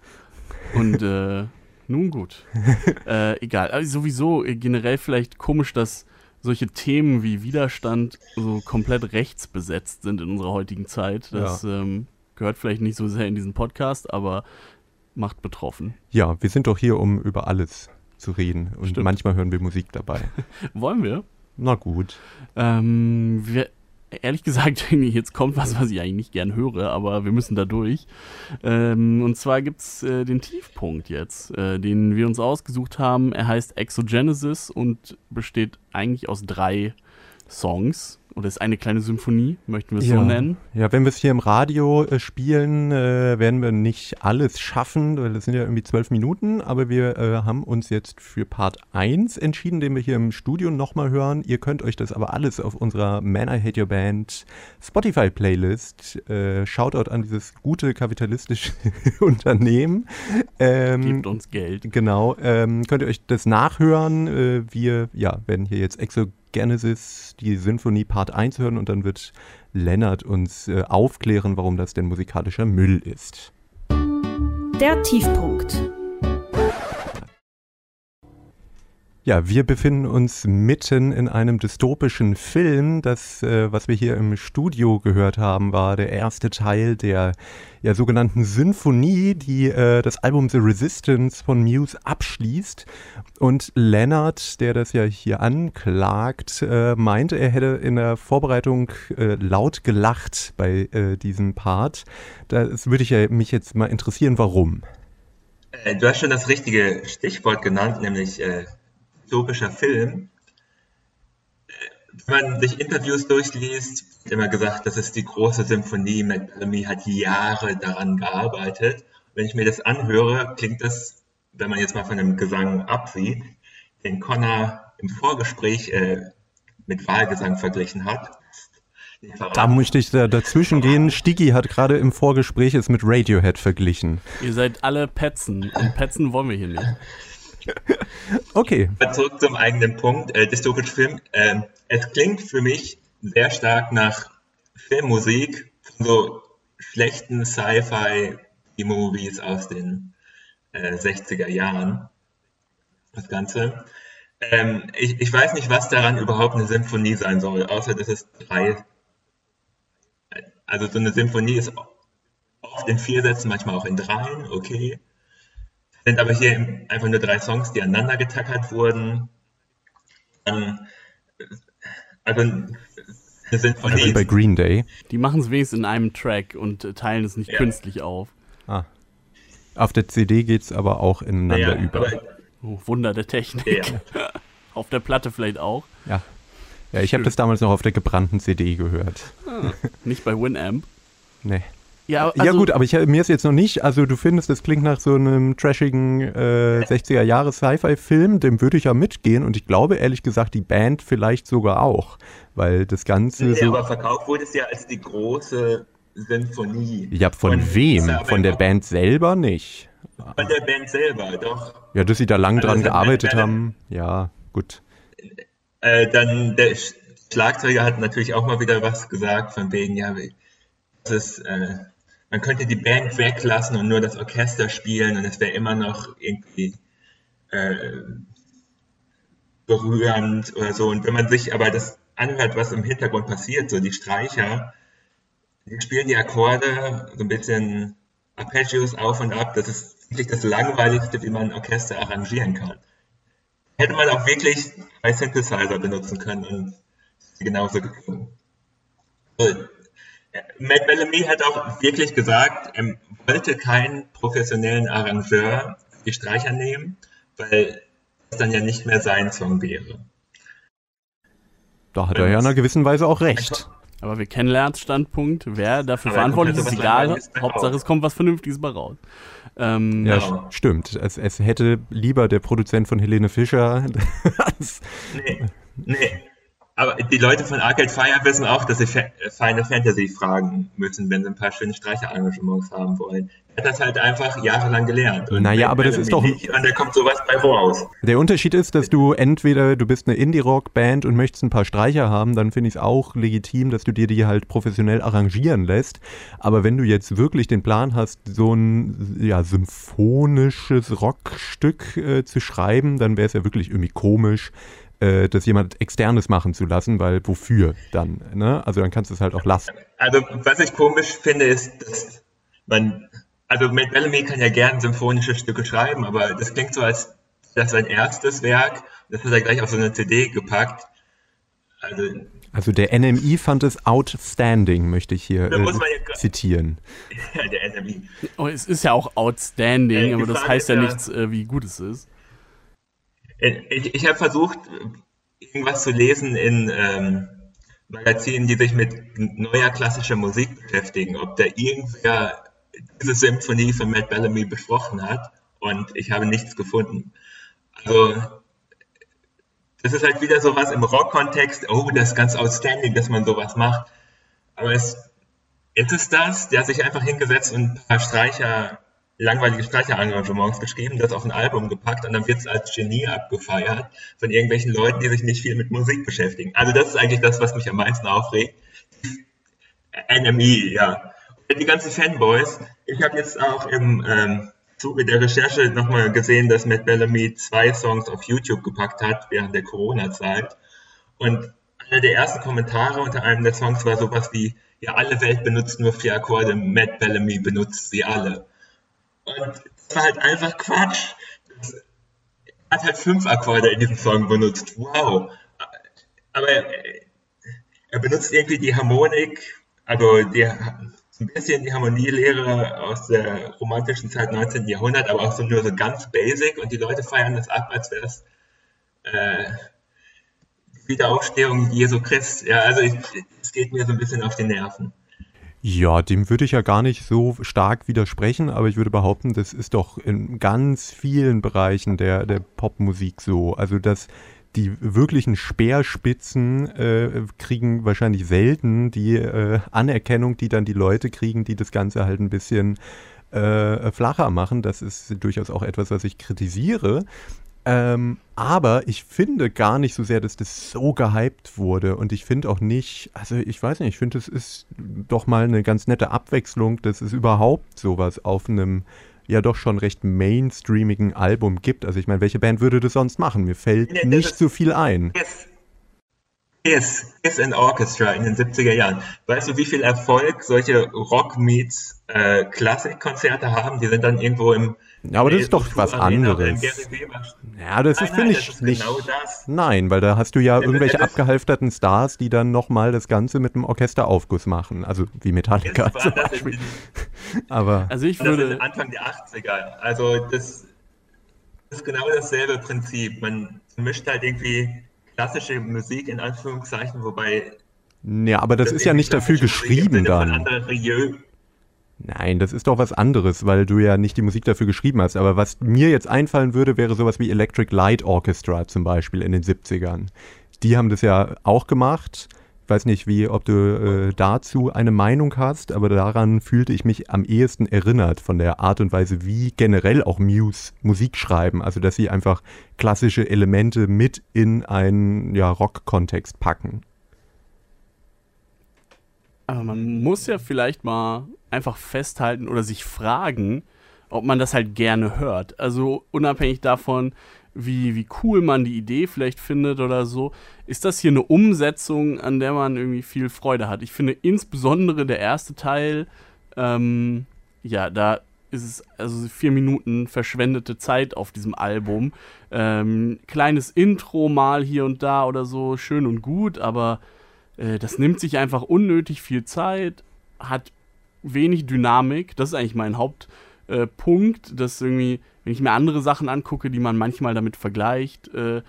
[SPEAKER 2] Und äh, nun gut. *laughs* äh, egal. Also sowieso äh, generell vielleicht komisch, dass solche Themen wie Widerstand so komplett rechts besetzt sind in unserer heutigen Zeit. Das ja. ähm, gehört vielleicht nicht so sehr in diesen Podcast, aber macht betroffen.
[SPEAKER 3] Ja, wir sind doch hier, um über alles zu reden. Und Stimmt. manchmal hören wir Musik dabei. *laughs*
[SPEAKER 2] Wollen wir?
[SPEAKER 3] Na gut.
[SPEAKER 2] Ähm, wir, ehrlich gesagt, *laughs* jetzt kommt was, was ich eigentlich nicht gern höre, aber wir müssen da durch. Ähm, und zwar gibt es äh, den Tiefpunkt jetzt, äh, den wir uns ausgesucht haben. Er heißt Exogenesis und besteht eigentlich aus drei Songs. Oder ist eine kleine Symphonie, möchten wir es
[SPEAKER 3] ja.
[SPEAKER 2] so nennen.
[SPEAKER 3] Ja, wenn wir es hier im Radio äh, spielen, äh, werden wir nicht alles schaffen, weil das sind ja irgendwie zwölf Minuten, aber wir äh, haben uns jetzt für Part 1 entschieden, den wir hier im Studio nochmal hören. Ihr könnt euch das aber alles auf unserer Man I Hate Your Band Spotify-Playlist, äh, Shoutout an dieses gute kapitalistische *laughs* Unternehmen.
[SPEAKER 2] Ähm, Gebt uns Geld.
[SPEAKER 3] Genau, ähm, könnt ihr euch das nachhören. Äh, wir ja, werden hier jetzt Exo Genesis, die Sinfonie Part 1 hören und dann wird Lennart uns äh, aufklären, warum das denn musikalischer Müll ist.
[SPEAKER 1] Der Tiefpunkt.
[SPEAKER 3] Ja, wir befinden uns mitten in einem dystopischen Film. Das, äh, was wir hier im Studio gehört haben, war der erste Teil der ja, sogenannten Symphonie, die äh, das Album The Resistance von Muse abschließt. Und Leonard, der das ja hier anklagt, äh, meinte, er hätte in der Vorbereitung äh, laut gelacht bei äh, diesem Part. Das würde ich ja mich jetzt mal interessieren, warum.
[SPEAKER 4] Äh, du hast schon das richtige Stichwort genannt, nämlich dystopischer Film. Wenn man sich Interviews durchliest, wird immer gesagt, das ist die große Symphonie. Matt Bellamy hat Jahre daran gearbeitet. Wenn ich mir das anhöre, klingt das, wenn man jetzt mal von dem Gesang absieht, den Connor im Vorgespräch äh, mit Wahlgesang verglichen hat.
[SPEAKER 3] Da möchte ich da dazwischen gehen. Stigi hat gerade im Vorgespräch es mit Radiohead verglichen.
[SPEAKER 2] Ihr seid alle Petzen und Petzen wollen wir hier nicht. *laughs*
[SPEAKER 3] Okay.
[SPEAKER 4] Zurück zum eigenen Punkt, äh, dystopischer Film. Äh, es klingt für mich sehr stark nach Filmmusik von so schlechten Sci-Fi-Movies aus den äh, 60er Jahren. Das Ganze. Ähm, ich, ich weiß nicht, was daran überhaupt eine Symphonie sein soll, außer dass es drei. Also so eine Symphonie ist oft in vier Sätzen, manchmal auch in dreien, okay sind aber hier einfach nur drei Songs, die aneinander getackert wurden. Ähm, also
[SPEAKER 3] sind von also bei Green Day.
[SPEAKER 2] Die machen es wenigstens in einem Track und teilen es nicht ja. künstlich auf.
[SPEAKER 3] Ah. Auf der CD geht es aber auch ineinander ja, über.
[SPEAKER 2] Oh, Wunder der Technik. Ja. *laughs* auf der Platte vielleicht auch.
[SPEAKER 3] Ja. Ja, ich habe das damals noch auf der gebrannten CD gehört.
[SPEAKER 2] Ah, nicht bei Winamp.
[SPEAKER 3] Nee. Ja, also ja gut, aber ich, mir ist jetzt noch nicht, also du findest, das klingt nach so einem trashigen äh, 60er-Jahre-Sci-Fi-Film, dem würde ich ja mitgehen und ich glaube ehrlich gesagt die Band vielleicht sogar auch, weil das Ganze
[SPEAKER 4] nee,
[SPEAKER 3] so...
[SPEAKER 4] aber verkauft wurde es ja als die große Symphonie.
[SPEAKER 3] Ja, von, von wem? Von der Band selber nicht.
[SPEAKER 4] Von der Band selber, doch.
[SPEAKER 3] Ja, dass sie da lang also dran gearbeitet haben, ja, gut.
[SPEAKER 4] Äh, dann der Schlagzeuger hat natürlich auch mal wieder was gesagt, von wegen, ja, das ist... Äh, man könnte die Band weglassen und nur das Orchester spielen und es wäre immer noch irgendwie äh, berührend oder so. Und wenn man sich aber das anhört, was im Hintergrund passiert, so die Streicher, die spielen die Akkorde so ein bisschen Arpeggios auf und ab. Das ist wirklich das Langweiligste, wie man ein Orchester arrangieren kann. Hätte man auch wirklich bei Synthesizer benutzen können und genauso geklungen. Matt Bellamy hat auch wirklich gesagt, er wollte keinen professionellen Arrangeur die Streicher nehmen, weil es dann ja nicht mehr sein Song wäre.
[SPEAKER 3] Da hat er ja in einer gewissen Weise auch recht.
[SPEAKER 2] Aber wir kennen Lerns Standpunkt. Wer dafür verantwortlich ist, ist egal. Hauptsache, es kommt was Vernünftiges bei raus.
[SPEAKER 3] Ähm, ja, genau. stimmt. Es, es, hätte lieber der Produzent von Helene Fischer. *laughs*
[SPEAKER 4] nee, nee. Aber die Leute von Arcade Fire wissen auch, dass sie Final Fantasy fragen müssen, wenn sie ein paar schöne Streicherengagements haben wollen. Er hat das halt einfach jahrelang gelernt.
[SPEAKER 3] Und naja, aber das ist doch.
[SPEAKER 4] Nicht, und da kommt sowas bei raus.
[SPEAKER 3] Der Unterschied ist, dass du entweder, du bist eine Indie-Rock-Band und möchtest ein paar Streicher haben, dann finde ich es auch legitim, dass du dir die halt professionell arrangieren lässt. Aber wenn du jetzt wirklich den Plan hast, so ein ja, symphonisches Rockstück äh, zu schreiben, dann wäre es ja wirklich irgendwie komisch, äh, das jemand externes machen zu lassen, weil wofür dann? Ne? Also dann kannst du es halt auch lassen.
[SPEAKER 4] Also was ich komisch finde, ist, dass man, also Matt Bellamy kann ja gern symphonische Stücke schreiben, aber das klingt so, als das sein erstes Werk, das hat er gleich auf so eine CD gepackt.
[SPEAKER 3] Also, also der NMI fand es outstanding, möchte ich hier äh, zitieren. *laughs*
[SPEAKER 2] Ja, der NMI. Oh, es ist ja auch outstanding, äh, aber das heißt ja, ja nichts, äh, wie gut es ist.
[SPEAKER 4] Ich, ich habe versucht, irgendwas zu lesen in ähm, Magazinen, die sich mit neuer klassischer Musik beschäftigen, ob da irgendwer diese Symphonie von Matt Bellamy besprochen hat und ich habe nichts gefunden. Also das ist halt wieder sowas im Rock-Kontext, oh, das ist ganz outstanding, dass man sowas macht. Aber es, jetzt ist das, der hat sich einfach hingesetzt und ein paar Streicher, langweilige Streicherarrangements geschrieben, das auf ein Album gepackt und dann wird es als Genie abgefeiert von irgendwelchen Leuten, die sich nicht viel mit Musik beschäftigen. Also das ist eigentlich das, was mich am meisten aufregt. NME, ja. Und die ganzen Fanboys. Ich habe jetzt auch im ähm, Zuge der Recherche nochmal gesehen, dass Matt Bellamy zwei Songs auf YouTube gepackt hat während der Corona-Zeit. Und einer der ersten Kommentare unter einem der Songs war sowas wie, ja, alle Welt benutzt nur vier Akkorde, Matt Bellamy benutzt sie alle. Und das war halt einfach Quatsch. Er hat halt fünf Akkorde in diesem Song benutzt. Wow. Aber er, benutzt irgendwie die Harmonik, also die ein bisschen die Harmonielehre aus der romantischen Zeit 19. Jahrhundert, aber auch so nur so ganz basic und die Leute feiern das ab, als wäre es äh, Wiederaufstehung Jesu Christ. Ja, also es geht mir so ein bisschen auf die Nerven.
[SPEAKER 3] Ja, dem würde ich ja gar nicht so stark widersprechen, aber ich würde behaupten, das ist doch in ganz vielen Bereichen der, der Popmusik so. Also, dass die wirklichen Speerspitzen äh, kriegen wahrscheinlich selten die äh, Anerkennung, die dann die Leute kriegen, die das Ganze halt ein bisschen äh, flacher machen. Das ist durchaus auch etwas, was ich kritisiere. Ähm, aber ich finde gar nicht so sehr, dass das so gehypt wurde. Und ich finde auch nicht, also ich weiß nicht, ich finde, es ist doch mal eine ganz nette Abwechslung, dass es überhaupt sowas auf einem ja doch schon recht mainstreamigen Album gibt. Also ich meine, welche Band würde das sonst machen? Mir fällt nee, nicht so viel ein.
[SPEAKER 4] Yes. Yes, Kiss an Orchestra in den 70er Jahren. Weißt du, wie viel Erfolg solche Rock-Meets äh, Klassikkonzerte haben? Die sind dann irgendwo im
[SPEAKER 3] ja, aber das ist doch was anderes. Ja, das ist, finde ich, nicht. Genau nein, weil da hast du ja irgendwelche abgehalfterten Stars, die dann nochmal das Ganze mit einem Orchesteraufguss machen. Also wie Metallica zum Beispiel. *laughs* aber.
[SPEAKER 4] Also ich würde. Anfang der 80er. Also das ist genau dasselbe Prinzip. Man mischt halt irgendwie klassische Musik in Anführungszeichen, wobei.
[SPEAKER 3] Ja, aber das, das ist ja nicht dafür geschrieben dann. Nein, das ist doch was anderes, weil du ja nicht die Musik dafür geschrieben hast. Aber was mir jetzt einfallen würde, wäre sowas wie Electric Light Orchestra zum Beispiel in den 70ern. Die haben das ja auch gemacht. Ich weiß nicht, wie, ob du äh, dazu eine Meinung hast, aber daran fühlte ich mich am ehesten erinnert von der Art und Weise, wie generell auch Muse Musik schreiben. Also, dass sie einfach klassische Elemente mit in einen ja, Rock-Kontext packen.
[SPEAKER 2] Aber man muss ja vielleicht mal einfach festhalten oder sich fragen, ob man das halt gerne hört. Also unabhängig davon, wie, wie cool man die Idee vielleicht findet oder so, ist das hier eine Umsetzung, an der man irgendwie viel Freude hat. Ich finde insbesondere der erste Teil, ähm, ja, da ist es also vier Minuten verschwendete Zeit auf diesem Album. Ähm, kleines Intro mal hier und da oder so, schön und gut, aber äh, das nimmt sich einfach unnötig viel Zeit, hat wenig Dynamik. Das ist eigentlich mein Hauptpunkt, äh, dass irgendwie, wenn ich mir andere Sachen angucke, die man manchmal damit vergleicht, äh,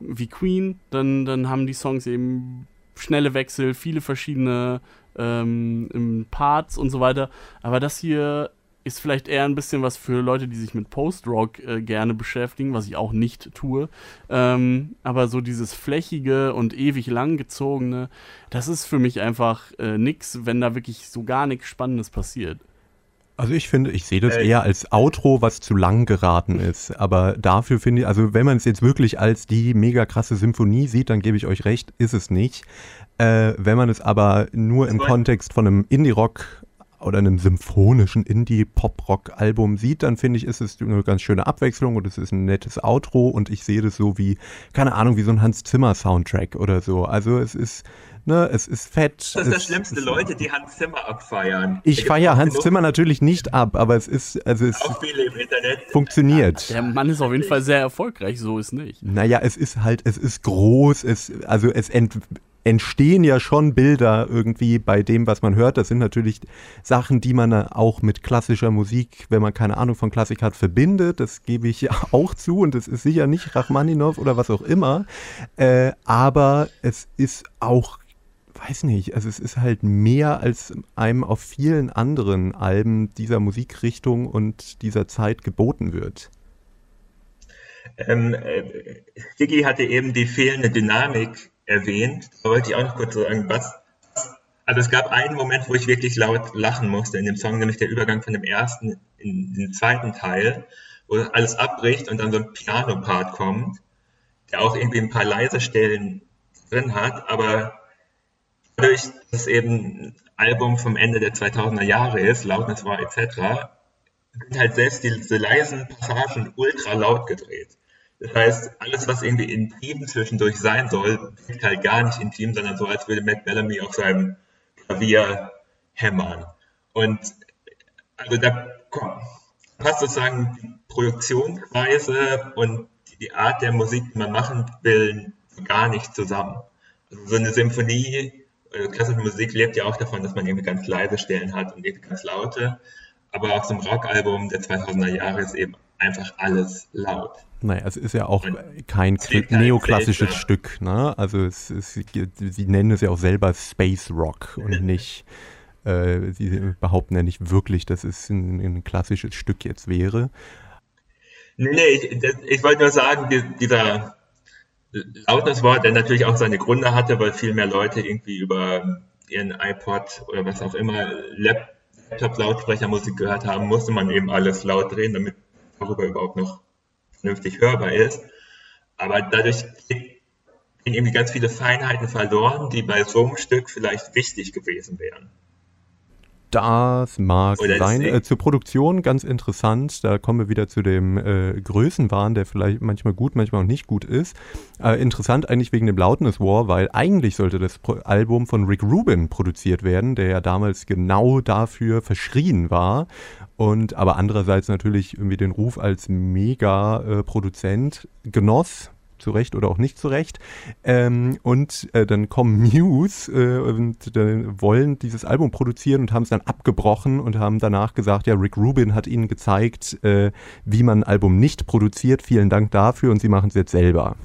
[SPEAKER 2] wie Queen, dann, dann haben die Songs eben schnelle Wechsel, viele verschiedene ähm, Parts und so weiter. Aber das hier ist vielleicht eher ein bisschen was für Leute, die sich mit Post-Rock äh, gerne beschäftigen, was ich auch nicht tue. Ähm, aber so dieses flächige und ewig langgezogene, das ist für mich einfach äh, nix, wenn da wirklich so gar nichts Spannendes passiert.
[SPEAKER 3] Also ich finde, ich sehe das äh, eher als Outro, was zu lang geraten ist. *laughs* Aber dafür finde ich, also wenn man es jetzt wirklich als die mega krasse Symphonie sieht, dann gebe ich euch recht, ist es nicht. Äh, wenn man es aber nur im Kontext von einem Indie-Rock oder einem symphonischen Indie-Pop-Rock-Album sieht, dann finde ich, ist es eine ganz schöne Abwechslung und es ist ein nettes Outro und ich sehe das so wie, keine Ahnung, wie so ein Hans Zimmer-Soundtrack oder so. Also es ist, ne, es ist fett.
[SPEAKER 4] Das ist das Schlimmste, Leute, die Hans Zimmer abfeiern.
[SPEAKER 3] Ich feiere Hans Zimmer natürlich nicht ab, aber es ist, also es funktioniert.
[SPEAKER 2] Der Mann ist auf jeden Fall sehr erfolgreich, so ist nicht.
[SPEAKER 3] Naja, es ist halt, es ist groß, es, also es ent entstehen ja schon Bilder irgendwie bei dem, was man hört. Das sind natürlich Sachen, die man auch mit klassischer Musik, wenn man keine Ahnung von Klassik hat, verbindet. Das gebe ich *laughs* auch zu und es ist sicher nicht Rachmaninov oder was auch immer. Äh, aber es ist auch weiß nicht, also es ist halt mehr als einem auf vielen anderen Alben dieser Musikrichtung und dieser Zeit geboten wird.
[SPEAKER 4] Ähm, äh, Diggi hatte eben die fehlende Dynamik erwähnt. Da wollte ich auch noch kurz sagen, was. Also es gab einen Moment, wo ich wirklich laut lachen musste in dem Song, nämlich der Übergang von dem ersten in den zweiten Teil, wo alles abbricht und dann so ein Piano-Part kommt, der auch irgendwie ein paar leise Stellen drin hat, aber dadurch, dass es eben ein Album vom Ende der 2000er Jahre ist, Loudness war etc., sind halt selbst diese leisen Passagen ultra laut gedreht. Das heißt, alles, was irgendwie intim zwischendurch sein soll, klingt halt gar nicht intim, sondern so, als würde Matt Bellamy auf seinem Klavier hämmern. Und also da passt sozusagen die Produktionsweise und die Art der Musik, die man machen will, gar nicht zusammen. Also so eine Symphonie, äh, klassische Musik lebt ja auch davon, dass man irgendwie ganz leise Stellen hat und irgendwie ganz laute. Aber auf so einem Rockalbum der 2000er Jahre ist eben einfach alles laut.
[SPEAKER 3] Naja, es ist ja auch kein neoklassisches seltsam. Stück, ne? Also es, es, sie nennen es ja auch selber Space Rock und *laughs* nicht, äh, sie behaupten ja nicht wirklich, dass es ein, ein klassisches Stück jetzt wäre.
[SPEAKER 4] Nee, nee, ich, ich wollte nur sagen, dieser Lautness-Wort, der natürlich auch seine Gründe hatte, weil viel mehr Leute irgendwie über ihren iPod oder was auch immer Laptop-Lautsprecher Musik gehört haben, musste man eben alles laut drehen, damit darüber überhaupt noch vernünftig hörbar ist. Aber dadurch gehen irgendwie ganz viele Feinheiten verloren, die bei so einem Stück vielleicht wichtig gewesen wären.
[SPEAKER 3] Das mag Oder sein. Äh, zur Produktion ganz interessant. Da kommen wir wieder zu dem äh, Größenwahn, der vielleicht manchmal gut, manchmal auch nicht gut ist. Äh, interessant eigentlich wegen dem Loudness War, weil eigentlich sollte das Pro Album von Rick Rubin produziert werden, der ja damals genau dafür verschrien war. Und aber andererseits natürlich irgendwie den Ruf als Mega-Produzent äh, genoss zu Recht oder auch nicht zu Recht. Ähm, und äh, dann kommen Muse äh, und äh, wollen dieses Album produzieren und haben es dann abgebrochen und haben danach gesagt, ja, Rick Rubin hat ihnen gezeigt, äh, wie man ein Album nicht produziert. Vielen Dank dafür und sie machen es jetzt selber.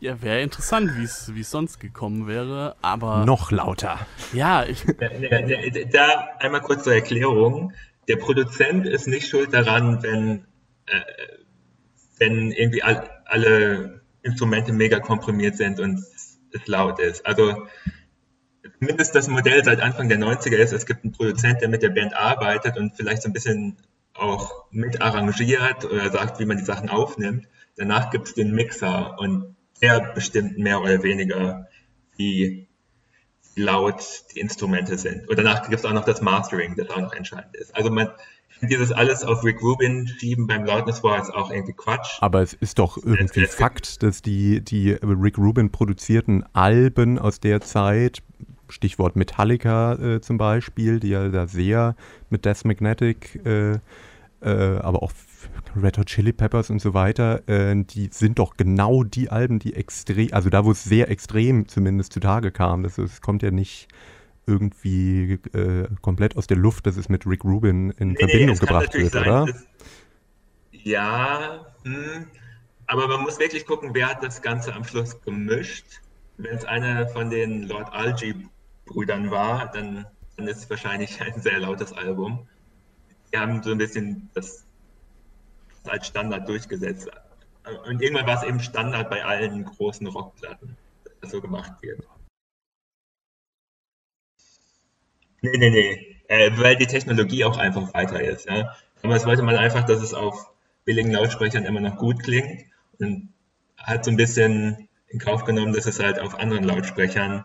[SPEAKER 2] Ja, wäre interessant, wie es sonst gekommen wäre, aber.
[SPEAKER 3] Noch lauter.
[SPEAKER 2] Ja, ich.
[SPEAKER 4] Da einmal kurz zur Erklärung. Der Produzent ist nicht schuld daran, wenn, äh, wenn irgendwie all, alle Instrumente mega komprimiert sind und es laut ist. Also zumindest das Modell seit Anfang der 90er ist, es gibt einen Produzent, der mit der Band arbeitet und vielleicht so ein bisschen auch mit arrangiert oder sagt, wie man die Sachen aufnimmt. Danach gibt es den Mixer und der bestimmt mehr oder weniger, wie laut die Instrumente sind. Und danach gibt es auch noch das Mastering, das auch noch entscheidend ist. Also man, dieses alles auf Rick Rubin schieben beim Loudness war jetzt auch irgendwie Quatsch.
[SPEAKER 3] Aber es ist doch irgendwie es, es Fakt, dass die, die Rick Rubin produzierten Alben aus der Zeit, Stichwort Metallica äh, zum Beispiel, die ja da sehr mit Death Magnetic, äh, äh, aber auch Red Hot Chili Peppers und so weiter, äh, die sind doch genau die Alben, die extrem, also da, wo es sehr extrem zumindest zutage kam. Das, es kommt ja nicht irgendwie äh, komplett aus der Luft, dass es mit Rick Rubin in nee, Verbindung nee, gebracht wird, sein, oder? Das,
[SPEAKER 4] ja, hm, aber man muss wirklich gucken, wer hat das Ganze am Schluss gemischt. Wenn es einer von den Lord Algie-Brüdern war, dann, dann ist es wahrscheinlich ein sehr lautes Album. Die haben so ein bisschen das als Standard durchgesetzt. Und irgendwann war es eben Standard bei allen großen Rockplatten, dass das so gemacht wird. Nee, nee, nee. Äh, weil die Technologie auch einfach weiter ist. Ja? Damals wollte man einfach, dass es auf billigen Lautsprechern immer noch gut klingt und hat so ein bisschen in Kauf genommen, dass es halt auf anderen Lautsprechern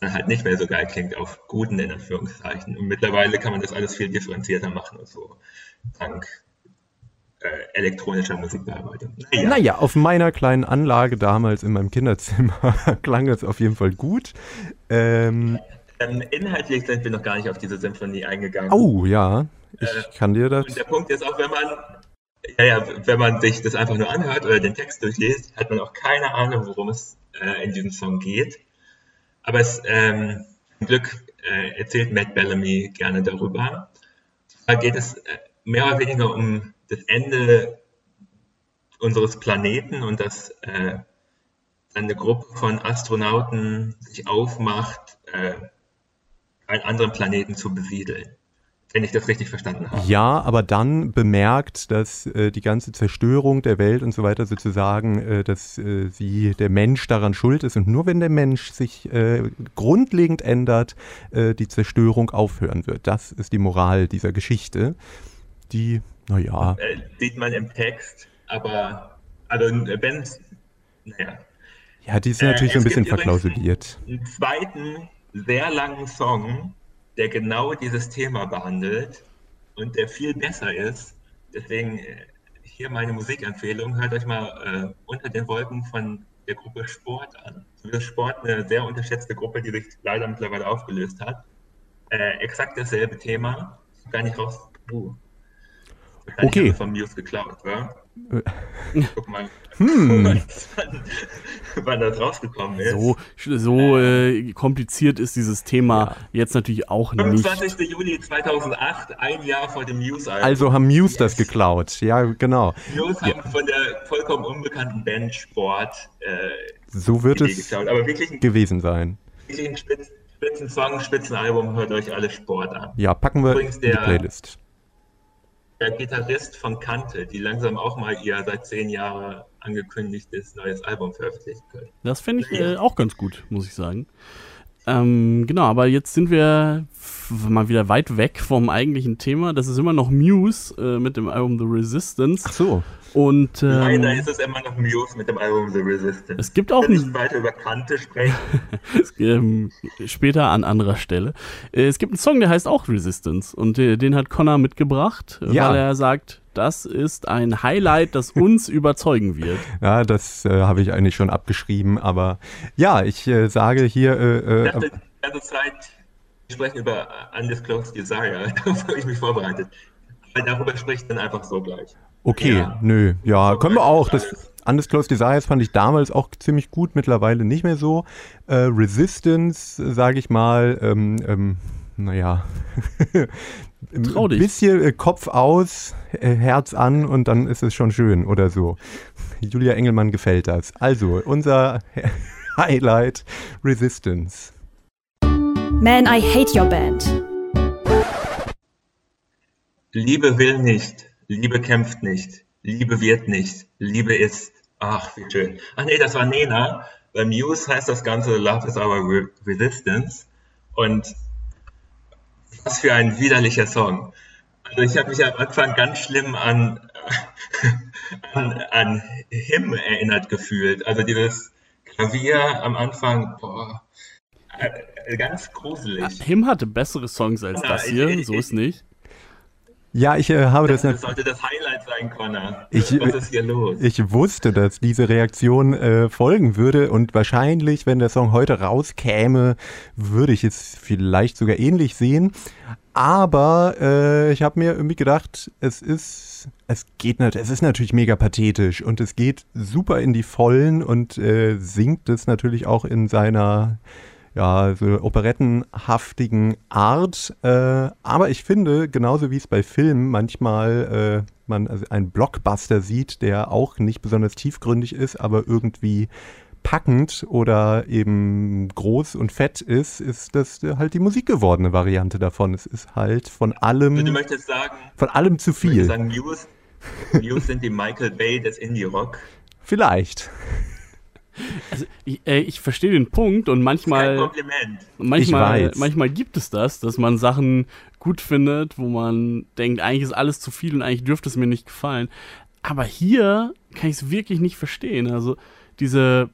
[SPEAKER 4] dann halt nicht mehr so geil klingt, auf guten in Anführungszeichen. Und mittlerweile kann man das alles viel differenzierter machen und so. Dank äh, elektronischer Musikbearbeitung.
[SPEAKER 3] Naja. naja, auf meiner kleinen Anlage damals in meinem Kinderzimmer *laughs* klang es auf jeden Fall gut.
[SPEAKER 4] Ähm, ähm, inhaltlich sind wir noch gar nicht auf diese Symphonie eingegangen.
[SPEAKER 3] Oh ja, ich äh, kann dir das.
[SPEAKER 4] Und der Punkt ist auch, wenn man, ja, ja, wenn man sich das einfach nur anhört oder den Text durchliest, hat man auch keine Ahnung, worum es äh, in diesem Song geht. Aber es, ähm, zum Glück äh, erzählt Matt Bellamy gerne darüber. Da geht es äh, mehr oder weniger um das Ende unseres Planeten und das äh, eine Gruppe von Astronauten sich aufmacht, äh, einen anderen Planeten zu besiedeln wenn ich das richtig verstanden habe.
[SPEAKER 3] Ja, aber dann bemerkt, dass äh, die ganze Zerstörung der Welt und so weiter sozusagen, äh, dass äh, sie, der Mensch daran schuld ist und nur wenn der Mensch sich äh, grundlegend ändert, äh, die Zerstörung aufhören wird. Das ist die Moral dieser Geschichte, die, naja.
[SPEAKER 4] Äh, sieht man im Text, aber, also wenn naja.
[SPEAKER 3] Ja, die ist natürlich so ein bisschen verklausuliert.
[SPEAKER 4] Einen zweiten, sehr langen Song, der genau dieses Thema behandelt und der viel besser ist. Deswegen äh, hier meine Musikempfehlung. Hört euch mal äh, unter den Wolken von der Gruppe Sport an. Das Sport eine sehr unterschätzte Gruppe, die sich leider mittlerweile aufgelöst hat. Äh, exakt dasselbe Thema. Gar nicht raus. Uh.
[SPEAKER 3] Okay.
[SPEAKER 4] Von Muse geklaut, wa? Guck mal, hm. *laughs* wann, das rausgekommen ist.
[SPEAKER 2] So, so äh, kompliziert ist dieses Thema ja. jetzt natürlich auch
[SPEAKER 4] 25. nicht. 25. Juli 2008, ein Jahr vor dem Muse-Album.
[SPEAKER 3] Also haben Muse yes. das geklaut, ja genau.
[SPEAKER 4] Muse ja. haben von der vollkommen unbekannten Band Sport äh,
[SPEAKER 3] So wird es geklaut. Aber wirklich ein, gewesen sein.
[SPEAKER 4] Wirklich ein Spitz, Spitzen-Song, Spitzenalbum, hört euch alle Sport an.
[SPEAKER 3] Ja, packen wir Übrigens in die Playlist
[SPEAKER 4] der Gitarrist von Kante, die langsam auch mal ihr seit zehn Jahren angekündigtes neues Album veröffentlichen können.
[SPEAKER 2] Das finde ich äh, auch ganz gut, muss ich sagen. Ähm, genau, aber jetzt sind wir mal wieder weit weg vom eigentlichen Thema. Das ist immer noch Muse äh, mit dem Album The Resistance.
[SPEAKER 3] Ach so.
[SPEAKER 2] Und, ähm,
[SPEAKER 4] Leider ist es immer noch Muse mit dem Album The Resistance.
[SPEAKER 2] Es gibt auch
[SPEAKER 4] nicht weiter über Kante sprechen. *laughs*
[SPEAKER 2] ähm, später an anderer Stelle. Äh, es gibt einen Song, der heißt auch Resistance und äh, den hat Connor mitgebracht, ja. weil er sagt, das ist ein Highlight, das uns *laughs* überzeugen wird.
[SPEAKER 3] Ja, das äh, habe ich eigentlich schon abgeschrieben, aber ja, ich äh, sage hier. Äh,
[SPEAKER 4] äh ich dachte die ganze Zeit, wir sprechen über Undisclosed Desire, *laughs* darauf habe ich mich vorbereitet. Weil darüber spricht dann einfach so gleich.
[SPEAKER 3] Okay, ja. nö, ja, können wir auch. Das Undisclosed Desires fand ich damals auch ziemlich gut, mittlerweile nicht mehr so. Äh, Resistance, sage ich mal, ähm, ähm, naja, *laughs*
[SPEAKER 2] Trau dich.
[SPEAKER 3] Ein bisschen äh, Kopf aus, äh, Herz an und dann ist es schon schön oder so. Julia Engelmann gefällt das. Also, unser *laughs* Highlight Resistance.
[SPEAKER 1] Man, I hate your band.
[SPEAKER 4] Liebe will nicht, Liebe kämpft nicht, Liebe wird nicht, Liebe ist. Ach, wie schön. Ach nee, das war Nena. Bei Muse heißt das Ganze Love is our Resistance. Und was für ein widerlicher Song. Also ich habe mich am Anfang ganz schlimm an, *laughs* an, an Him erinnert gefühlt. Also dieses Klavier am Anfang, boah, äh, ganz gruselig.
[SPEAKER 2] Him hatte bessere Songs als ja, das hier, ich, ich, so ist nicht.
[SPEAKER 3] Ja, ich äh, habe das.
[SPEAKER 4] Das sollte das Highlight sein, Connor.
[SPEAKER 3] Ich, Was ist hier los? Ich wusste, dass diese Reaktion äh, folgen würde und wahrscheinlich, wenn der Song heute rauskäme, würde ich es vielleicht sogar ähnlich sehen. Aber äh, ich habe mir irgendwie gedacht, es ist, es geht nicht, es ist natürlich mega pathetisch und es geht super in die Vollen und äh, singt es natürlich auch in seiner ja, so operettenhaftigen Art. Äh, aber ich finde, genauso wie es bei Filmen manchmal äh, man also einen Blockbuster sieht, der auch nicht besonders tiefgründig ist, aber irgendwie packend oder eben groß und fett ist, ist das halt die musikgewordene Variante davon. Es ist halt von allem.
[SPEAKER 4] Du möchtest sagen,
[SPEAKER 3] von allem zu viel.
[SPEAKER 4] Du sagen, Muse, Muse sind die Michael Bay des Indie-Rock.
[SPEAKER 3] Vielleicht.
[SPEAKER 2] Also, ich, äh, ich verstehe den Punkt und manchmal.
[SPEAKER 4] Kompliment.
[SPEAKER 2] Manchmal, manchmal gibt es das, dass man Sachen gut findet, wo man denkt, eigentlich ist alles zu viel und eigentlich dürfte es mir nicht gefallen. Aber hier kann ich es wirklich nicht verstehen. Also, diese.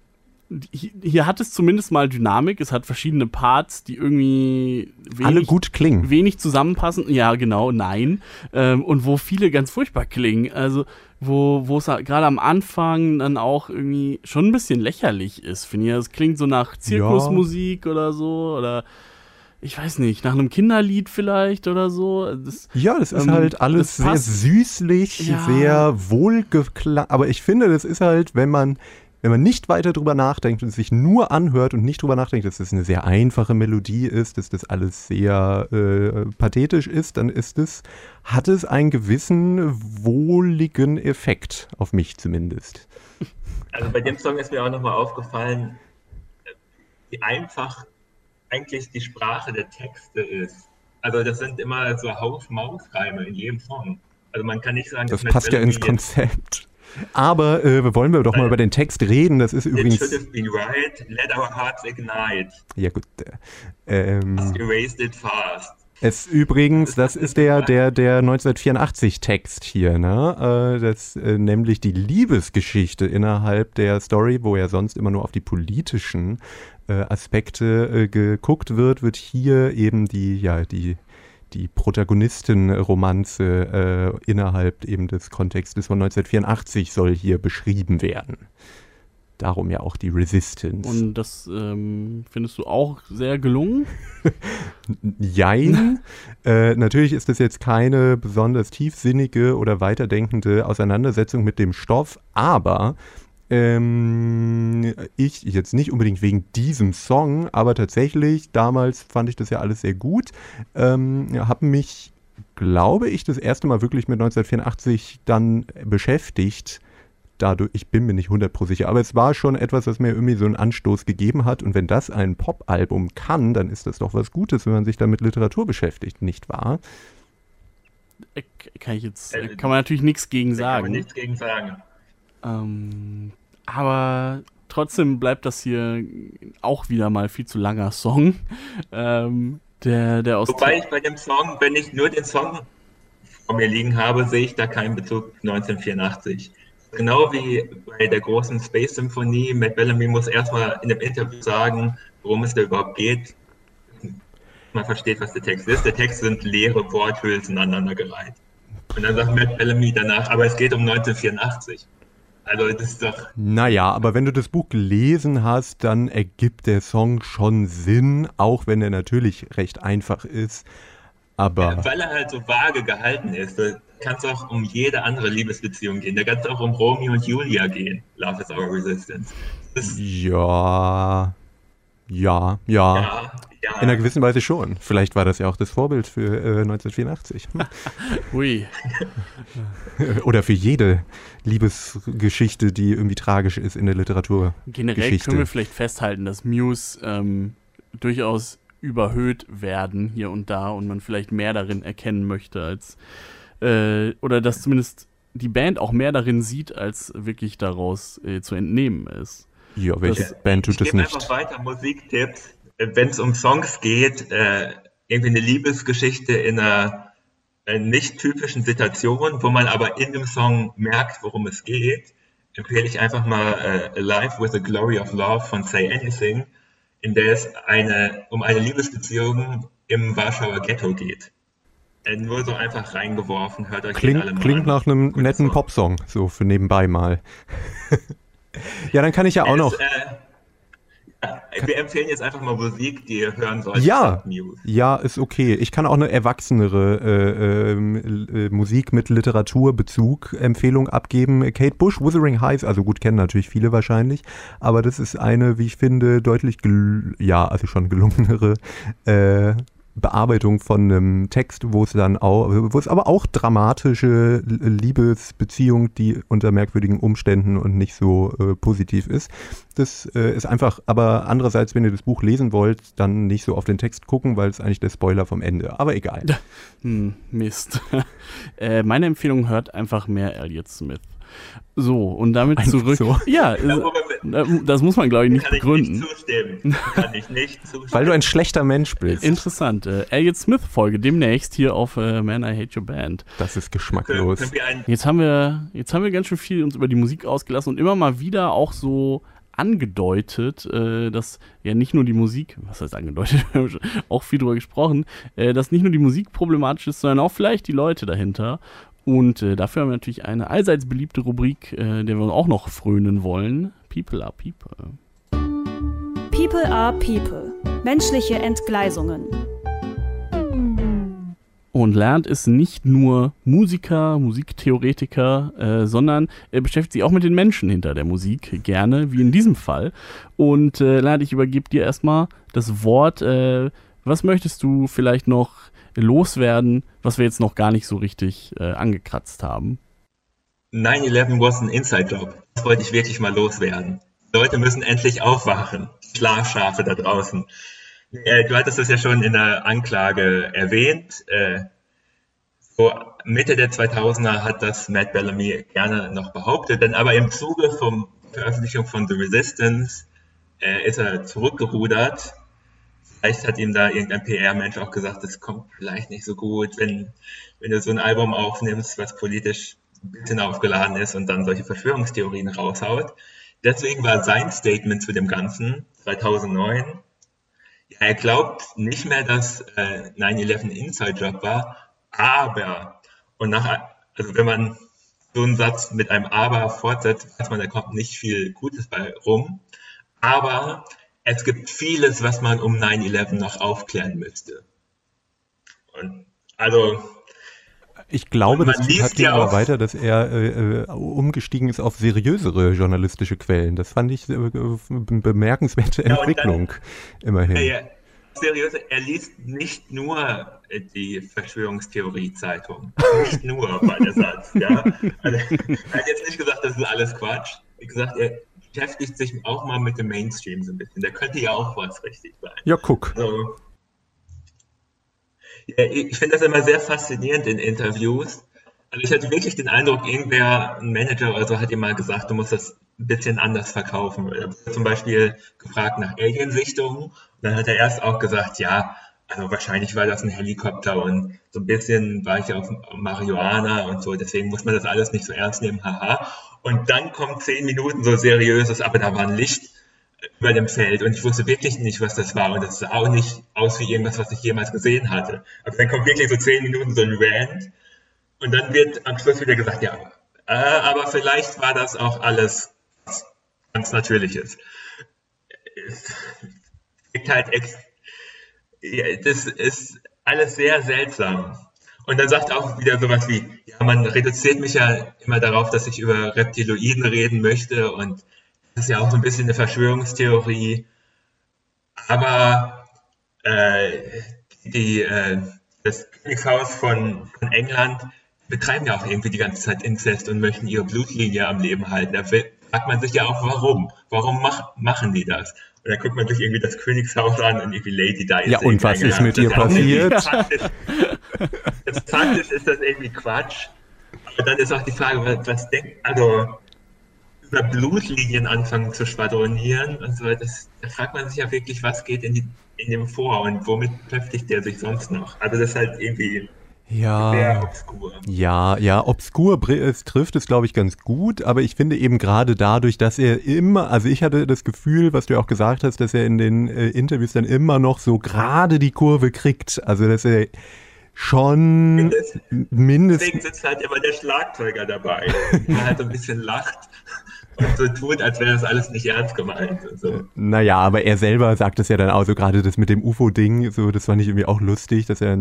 [SPEAKER 2] Hier hat es zumindest mal Dynamik, es hat verschiedene Parts, die irgendwie
[SPEAKER 3] wenig, alle gut klingen.
[SPEAKER 2] Wenig zusammenpassen. Ja, genau, nein. Ähm, und wo viele ganz furchtbar klingen. Also, wo wo es gerade am Anfang dann auch irgendwie schon ein bisschen lächerlich ist, finde ich. Es klingt so nach Zirkusmusik ja. oder so oder ich weiß nicht, nach einem Kinderlied vielleicht oder so.
[SPEAKER 3] Das, ja, das ist ähm, halt alles sehr süßlich, ja. sehr wohlgeklang. Aber ich finde, das ist halt, wenn man wenn man nicht weiter drüber nachdenkt und sich nur anhört und nicht drüber nachdenkt, dass das eine sehr einfache Melodie ist, dass das alles sehr äh, pathetisch ist, dann ist es, hat es einen gewissen wohligen Effekt, auf mich zumindest.
[SPEAKER 4] Also bei dem Song ist mir auch nochmal aufgefallen, wie einfach eigentlich die Sprache der Texte ist. Also das sind immer so Haus-Maus-Reime in jedem Song. Also man kann nicht sagen,
[SPEAKER 3] das passt ja ins Konzept. Aber äh, wollen wir doch mal über den Text reden. Das ist übrigens.
[SPEAKER 4] It should have been right. Let our hearts ignite.
[SPEAKER 3] Ja gut. Äh, ähm,
[SPEAKER 4] erased it fast.
[SPEAKER 3] Es übrigens, das ist der, der, der 1984 Text hier, ne? Äh, das, äh, nämlich die Liebesgeschichte innerhalb der Story, wo ja sonst immer nur auf die politischen äh, Aspekte äh, geguckt wird, wird hier eben die, ja, die, die Protagonistenromanze äh, innerhalb eben des Kontextes von 1984 soll hier beschrieben werden. Darum ja auch die Resistance.
[SPEAKER 2] Und das ähm, findest du auch sehr gelungen? *laughs*
[SPEAKER 3] Jein. *laughs* äh, natürlich ist das jetzt keine besonders tiefsinnige oder weiterdenkende Auseinandersetzung mit dem Stoff, aber ähm, ich jetzt nicht unbedingt wegen diesem Song, aber tatsächlich, damals fand ich das ja alles sehr gut. Ähm, habe mich, glaube ich, das erste Mal wirklich mit 1984 dann beschäftigt dadurch, ich bin mir nicht 100% sicher, aber es war schon etwas, was mir irgendwie so einen Anstoß gegeben hat. Und wenn das ein Pop-Album kann, dann ist das doch was Gutes, wenn man sich da mit Literatur beschäftigt, nicht wahr?
[SPEAKER 2] Äh, kann ich jetzt, äh, kann man natürlich nichts gegen sagen. Kann man
[SPEAKER 4] nichts gegen sagen.
[SPEAKER 2] Ähm, aber trotzdem bleibt das hier auch wieder mal viel zu langer Song. *laughs* Ähm, der, der aus
[SPEAKER 4] Wobei ich bei dem Song, wenn ich nur den Song vor mir liegen habe, sehe ich da keinen Bezug 1984. Genau wie bei der großen Space Symphonie, Matt Bellamy muss erstmal in dem Interview sagen, worum es da überhaupt geht. Man versteht, was der Text ist. Der Text sind leere Worthülsen aneinandergereiht. Und dann sagt Matt Bellamy danach, aber es geht um 1984. Also das ist doch.
[SPEAKER 3] Naja, aber wenn du das Buch gelesen hast, dann ergibt der Song schon Sinn, auch wenn er natürlich recht einfach ist. Aber.
[SPEAKER 4] Ja, weil er halt so vage gehalten ist kann es auch um jede andere Liebesbeziehung gehen. Da kann es auch um Romeo und Julia gehen. Love is our resistance.
[SPEAKER 3] ja, ja, ja. Ja, ja. In einer gewissen Weise schon. Vielleicht war das ja auch das Vorbild für äh, 1984.
[SPEAKER 2] Hui. *laughs*
[SPEAKER 3] Oder für jede Liebesgeschichte, die irgendwie tragisch ist in der Literatur.
[SPEAKER 2] Generell können wir vielleicht festhalten, dass Muse ähm, durchaus überhöht werden hier und da und man vielleicht mehr darin erkennen möchte als äh, oder dass zumindest die Band auch mehr darin sieht, als wirklich daraus äh, zu entnehmen ist.
[SPEAKER 3] Ja, welche das, Band tut das nicht?
[SPEAKER 4] einfach weiter Musiktipps. Wenn es um Songs geht, äh, irgendwie eine Liebesgeschichte in einer äh, nicht typischen Situation, wo man aber in dem Song merkt, worum es geht, empfehle ich einfach mal äh, Alive with the Glory of Love von Say Anything, in der es eine, um eine Liebesbeziehung im Warschauer Ghetto geht. Äh, nur so einfach reingeworfen, hört euch
[SPEAKER 3] klingt, alle mal Klingt an. nach einem Guten netten Song. Popsong, so für nebenbei mal. *laughs* ja, dann kann ich ja auch es, noch. Äh, *laughs*
[SPEAKER 4] wir empfehlen jetzt einfach mal Musik, die ihr hören solltet.
[SPEAKER 3] Ja, ja, ist okay. Ich kann auch eine erwachsenere äh, äh, Musik mit Literaturbezug Empfehlung abgeben. Kate Bush, Wuthering Heights, also gut kennen natürlich viele wahrscheinlich, aber das ist eine, wie ich finde, deutlich, ja, also schon gelungenere äh, Bearbeitung von einem Text, wo es dann auch, wo es aber auch dramatische Liebesbeziehung, die unter merkwürdigen Umständen und nicht so äh, positiv ist. Das äh, ist einfach, aber andererseits, wenn ihr das Buch lesen wollt, dann nicht so auf den Text gucken, weil es eigentlich der Spoiler vom Ende. Aber egal. *laughs*
[SPEAKER 2] Hm, Mist. *laughs* äh, meine Empfehlung hört einfach mehr Elliot Smith. So, und damit Einfach zurück. So. Ja, *laughs* das muss man, glaube ich, nicht kann begründen.
[SPEAKER 4] Ich nicht zustimmen. Kann ich nicht zustimmen.
[SPEAKER 3] Weil du ein schlechter Mensch bist.
[SPEAKER 2] Interessant. Äh, Elliot Smith-Folge demnächst hier auf äh, Man, I Hate Your Band.
[SPEAKER 3] Das ist geschmacklos.
[SPEAKER 2] Jetzt haben, wir, jetzt haben wir ganz schön viel uns über die Musik ausgelassen und immer mal wieder auch so angedeutet, äh, dass ja nicht nur die Musik, was heißt angedeutet, wir haben schon auch viel drüber gesprochen, äh, dass nicht nur die Musik problematisch ist, sondern auch vielleicht die Leute dahinter. Und äh, dafür haben wir natürlich eine allseits beliebte Rubrik, äh, der wir auch noch frönen wollen. People are People.
[SPEAKER 1] People are People. Menschliche Entgleisungen.
[SPEAKER 2] Und Lernt ist nicht nur Musiker, Musiktheoretiker, äh, sondern er beschäftigt sich auch mit den Menschen hinter der Musik, gerne, wie in diesem Fall. Und äh, Lernt, ich übergebe dir erstmal das Wort. Äh, was möchtest du vielleicht noch loswerden, was wir jetzt noch gar nicht so richtig äh, angekratzt haben?
[SPEAKER 4] 9-11 was ein Inside-Job. Das wollte ich wirklich mal loswerden. Leute müssen endlich aufwachen. Schlafschafe da draußen. Äh, du hattest das ja schon in der Anklage erwähnt. Äh, so Mitte der 2000er hat das Matt Bellamy gerne noch behauptet, denn aber im Zuge von Veröffentlichung von The Resistance äh, ist er zurückgerudert. Vielleicht hat ihm da irgendein PR-Mensch auch gesagt, das kommt vielleicht nicht so gut, wenn, wenn du so ein Album aufnimmst, was politisch ein bisschen aufgeladen ist und dann solche Verschwörungstheorien raushaut. Deswegen war sein Statement zu dem Ganzen 2009, ja, er glaubt nicht mehr, dass äh, 9-11 Inside-Job war, aber, und nach, also wenn man so einen Satz mit einem Aber fortsetzt, weiß man, da kommt nicht viel Gutes bei rum. Aber es gibt vieles, was man um 9-11 noch aufklären müsste. Und also
[SPEAKER 3] ich glaube, das hat ja aber weiter, dass er äh, äh, umgestiegen ist auf seriösere journalistische Quellen. Das fand ich äh, eine bemerkenswerte Entwicklung, ja, immerhin. Ja, ja.
[SPEAKER 4] Seriös, er liest nicht nur die Verschwörungstheorie-Zeitung. Nicht nur, war der Satz. Ja? *laughs* Also, er hat jetzt nicht gesagt, das ist alles Quatsch. Wie gesagt, er beschäftigt sich auch mal mit dem Mainstream so ein bisschen. Der könnte ja auch was richtig sein.
[SPEAKER 3] Ja, guck.
[SPEAKER 4] Also, ja, ich finde das immer sehr faszinierend in Interviews. Also ich hatte wirklich den Eindruck, irgendwer, ein Manager oder so, hat ihm mal gesagt, du musst das ein bisschen anders verkaufen. Er wurde zum Beispiel gefragt nach Aliensichtungen. Und dann hat er erst auch gesagt, ja, also wahrscheinlich war das ein Helikopter und so ein bisschen war ich auf Marihuana und so, deswegen muss man das alles nicht so ernst nehmen, haha. Und dann kommt zehn Minuten so seriöses, aber da war ein Licht über dem Feld und ich wusste wirklich nicht, was das war und das sah auch nicht aus wie irgendwas, was ich jemals gesehen hatte. Also dann kommt wirklich so zehn Minuten so ein Rant und dann wird am Schluss wieder gesagt, ja, äh, aber vielleicht war das auch alles ganz Natürliches. Es liegt halt ex das ist alles sehr seltsam. Und dann sagt auch wieder sowas wie, ja, man reduziert mich ja immer darauf, dass ich über Reptiloiden reden möchte und das ist ja auch so ein bisschen eine Verschwörungstheorie. Aber äh, die, äh, das Königshaus von, von England betreiben ja auch irgendwie die ganze Zeit Inzest und möchten ihre Blutlinie am Leben halten. Da fragt man sich ja auch, warum? Warum mach, machen die das? Und dann guckt man sich irgendwie das Königshaus an und irgendwie Lady Di
[SPEAKER 3] Ja, und was ist mit ihr passiert?
[SPEAKER 4] Faktisch, faktisch ist das irgendwie Quatsch. Aber dann ist auch die Frage, was, was denkt, also über Blutlinien anfangen zu schwadronieren und so, das, da fragt man sich ja wirklich, was geht in, die, in dem vor und womit beschäftigt der sich sonst noch? Also das ist halt irgendwie
[SPEAKER 3] ja, obskur. Ja, ja, obskur ist, trifft es, glaube ich, ganz gut, aber ich finde eben gerade dadurch, dass er immer, also ich hatte das Gefühl, was du ja auch gesagt hast, dass er in den äh, Interviews dann immer noch so gerade die Kurve kriegt. Also, dass er schon mindestens.
[SPEAKER 4] Deswegen sitzt halt immer der Schlagzeuger dabei, *laughs* der halt so ein bisschen lacht und so tut, als wäre das alles nicht ernst gemeint. So.
[SPEAKER 3] Naja, aber er selber sagt es ja dann auch so, gerade das mit dem UFO-Ding, so, das fand ich irgendwie auch lustig, dass er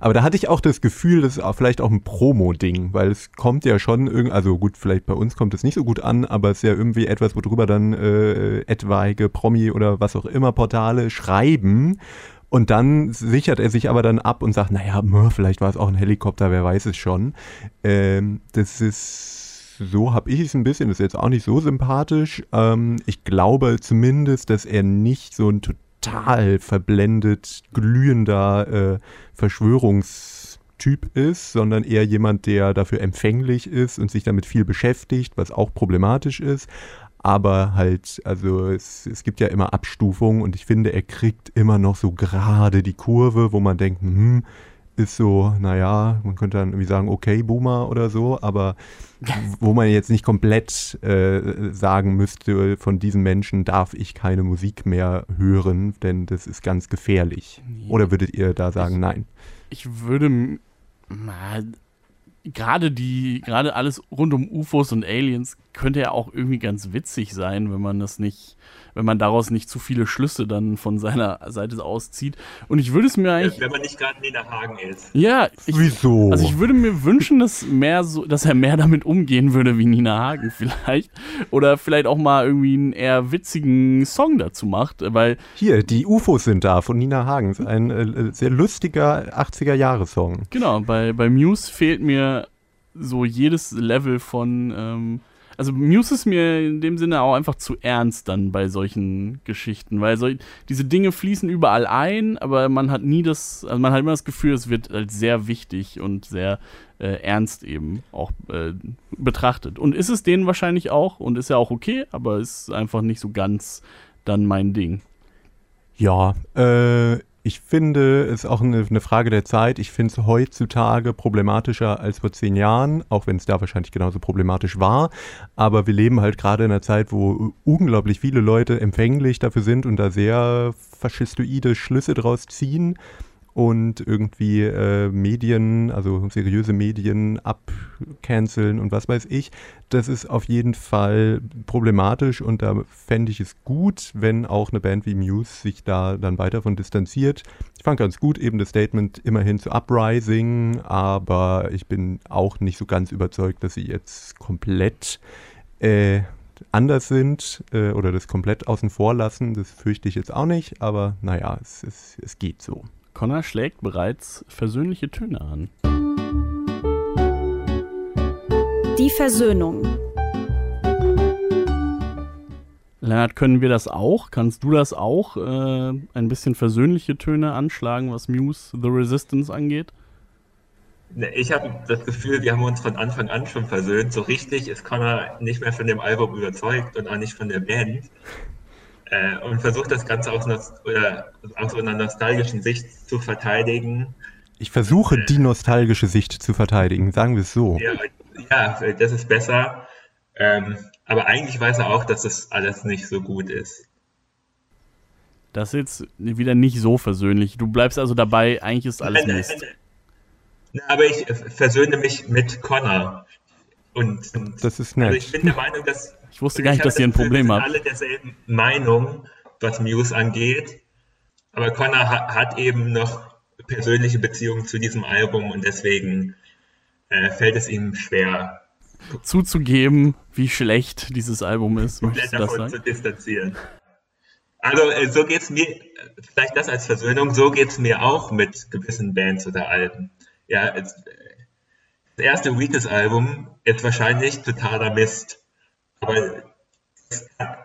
[SPEAKER 3] aber da hatte ich auch das Gefühl, das ist vielleicht auch ein Promo-Ding, weil es kommt ja schon irgendwie, also gut, vielleicht bei uns kommt es nicht so gut an, aber es ist ja irgendwie etwas, worüber dann äh, etwaige Promi oder was auch immer Portale schreiben. Und dann sichert er sich aber dann ab und sagt, naja, vielleicht war es auch ein Helikopter, wer weiß es schon. Ähm, das ist so habe ich es ein bisschen, ist jetzt auch nicht so sympathisch. Ähm, ich glaube zumindest, dass er nicht so ein total verblendet, glühender äh, Verschwörungstyp ist, sondern eher jemand, der dafür empfänglich ist und sich damit viel beschäftigt, was auch problematisch ist. Aber halt, also es, es gibt ja immer Abstufungen und ich finde, er kriegt immer noch so gerade die Kurve, wo man denkt, hm, ist so, naja, man könnte dann irgendwie sagen, okay, Boomer oder so, aber wo man jetzt nicht komplett äh, sagen müsste, von diesem Menschen darf ich keine Musik mehr hören, denn das ist ganz gefährlich. Oder würdet ihr da sagen, ich, nein?
[SPEAKER 2] Ich würde gerade die, gerade alles rund um UFOs und Aliens könnte ja auch irgendwie ganz witzig sein, wenn man das nicht wenn man daraus nicht zu viele Schlüsse dann von seiner Seite auszieht. Und ich würde es mir eigentlich.
[SPEAKER 4] Wenn man nicht gerade Nina Hagen ist.
[SPEAKER 2] Ja,
[SPEAKER 3] ich, wieso?
[SPEAKER 2] Also ich würde mir wünschen, dass mehr so, dass er mehr damit umgehen würde wie Nina Hagen vielleicht. Oder vielleicht auch mal irgendwie einen eher witzigen Song dazu macht, weil.
[SPEAKER 3] Hier, die UFOs sind da von Nina Hagen. Ein äh, sehr lustiger 80er-Jahre-Song.
[SPEAKER 2] Genau, bei, bei Muse fehlt mir so jedes Level von ähm, also Muse ist mir in dem Sinne auch einfach zu ernst dann bei solchen Geschichten, weil so, diese Dinge fließen überall ein, aber man hat nie das, also man hat immer das Gefühl, es wird als sehr wichtig und sehr äh, ernst eben auch äh, betrachtet. Und ist es denen wahrscheinlich auch und ist ja auch okay, aber ist einfach nicht so ganz dann mein Ding.
[SPEAKER 3] Ja, äh, ich finde, es ist auch eine, eine, Frage der Zeit. Ich finde es heutzutage problematischer als vor zehn Jahren, auch wenn es da wahrscheinlich genauso problematisch war. Aber wir leben halt gerade in einer Zeit, wo unglaublich viele Leute empfänglich dafür sind und da sehr faschistoide Schlüsse draus ziehen und irgendwie äh, Medien, also seriöse Medien abcanceln und was weiß ich. Das ist auf jeden Fall problematisch und da fände ich es gut, wenn auch eine Band wie Muse sich da dann weiter von distanziert. Ich fand ganz gut eben das Statement immerhin zu Uprising, aber ich bin auch nicht so ganz überzeugt, dass sie jetzt komplett äh, anders sind äh, oder das komplett außen vor lassen. Das fürchte ich jetzt auch nicht, aber naja, es, es, es geht so.
[SPEAKER 2] Connor schlägt bereits versöhnliche Töne an.
[SPEAKER 1] Die Versöhnung.
[SPEAKER 2] Lennart, können wir das auch? Kannst du das auch? Äh, ein bisschen versöhnliche Töne anschlagen, was Muse The Resistance angeht?
[SPEAKER 4] Ne, ich habe das Gefühl, wir haben uns von Anfang an schon versöhnt. So richtig ist Connor nicht mehr von dem Album überzeugt und auch nicht von der Band äh, und versucht das Ganze aus, oder aus einer nostalgischen Sicht zu verteidigen.
[SPEAKER 3] Ich versuche äh, die nostalgische Sicht zu verteidigen, sagen wir es so.
[SPEAKER 4] Ja, ja das ist besser. Ähm, aber eigentlich weiß er auch, dass das alles nicht so gut ist.
[SPEAKER 2] Das ist jetzt wieder nicht so versöhnlich. Du bleibst also dabei, eigentlich ist alles nein, Mist. Nein,
[SPEAKER 4] nein, aber ich versöhne mich mit Connor. Und,
[SPEAKER 3] und das ist nett.
[SPEAKER 4] Also ich bin der Meinung, dass
[SPEAKER 2] ich wusste gar nicht, dass ihr ein Problem habt.
[SPEAKER 4] Wir sind alle derselben Meinung, was Muse angeht. Aber Connor hat, hat eben noch persönliche Beziehungen zu diesem Album und deswegen äh, fällt es ihm schwer,
[SPEAKER 2] zuzugeben, wie schlecht dieses Album ist.
[SPEAKER 4] Komplett davon zu distanzieren. Also äh, so es mir, vielleicht das als Versöhnung, so geht es mir auch mit gewissen Bands oder Alben. Ja, das erste Weakest-Album ist wahrscheinlich totaler Mist. Aber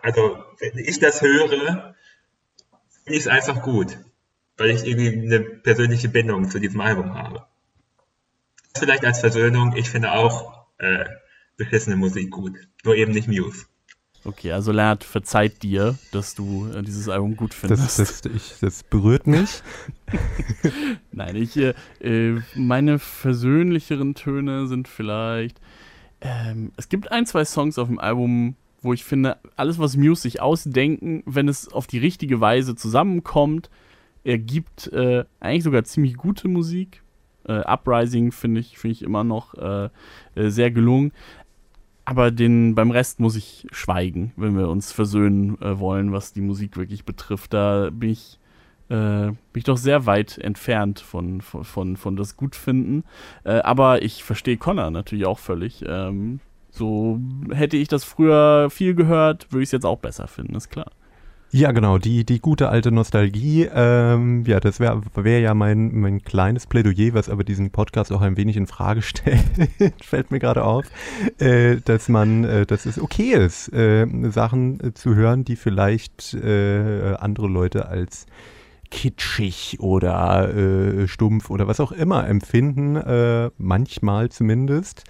[SPEAKER 4] also, wenn ich das höre, finde ich es einfach gut, weil ich irgendwie eine persönliche Bindung zu diesem Album habe. Vielleicht als Versöhnung, ich finde auch äh, beschissene Musik gut, nur eben nicht Muse.
[SPEAKER 2] Okay, also Lennart verzeiht dir, dass du äh, dieses Album gut findest.
[SPEAKER 3] Das, das, ich, das berührt mich. *laughs*
[SPEAKER 2] Nein, ich, äh, äh, meine versöhnlicheren Töne sind vielleicht ähm, es gibt ein, zwei Songs auf dem Album, wo ich finde, alles, was Muse sich ausdenken, wenn es auf die richtige Weise zusammenkommt, ergibt äh, eigentlich sogar ziemlich gute Musik. Äh, Uprising finde ich, find ich immer noch äh, äh, sehr gelungen. Aber den, beim Rest muss ich schweigen, wenn wir uns versöhnen äh, wollen, was die Musik wirklich betrifft. Da bin ich äh, bin ich doch sehr weit entfernt von, von, von, von das Gutfinden. Äh, aber ich verstehe Connor natürlich auch völlig. Ähm, so hätte ich das früher viel gehört, würde ich es jetzt auch besser finden, ist klar.
[SPEAKER 3] Ja, genau, die, die gute alte Nostalgie. Ähm, ja, das wäre wär ja mein, mein kleines Plädoyer, was aber diesen Podcast auch ein wenig in Frage *laughs* stellt, fällt mir gerade auf, äh, dass man, äh, dass es okay ist, äh, Sachen äh, zu hören, die vielleicht äh, andere Leute als kitschig oder äh, stumpf oder was auch immer empfinden, äh, manchmal zumindest.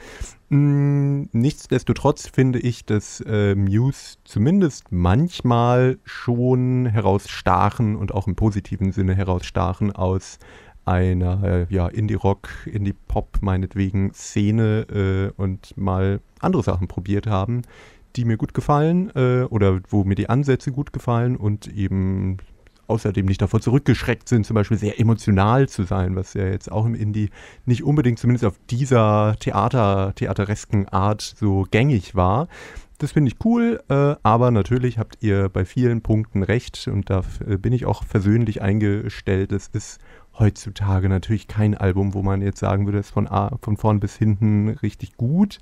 [SPEAKER 3] Hm, nichtsdestotrotz finde ich, dass äh, Muse zumindest manchmal schon herausstachen und auch im positiven Sinne herausstachen aus einer ja, Indie-Rock, Indie-Pop meinetwegen Szene äh, und mal andere Sachen probiert haben, die mir gut gefallen äh, oder wo mir die Ansätze gut gefallen und eben außerdem nicht davor zurückgeschreckt sind, zum Beispiel sehr emotional zu sein, was ja jetzt auch im Indie nicht unbedingt zumindest auf dieser Theater, theateresken Art so gängig war. Das finde ich cool, äh, aber natürlich habt ihr bei vielen Punkten recht und da äh, bin ich auch versöhnlich eingestellt. Es ist heutzutage natürlich kein Album, wo man jetzt sagen würde, es ist von, A, von vorn bis hinten richtig gut,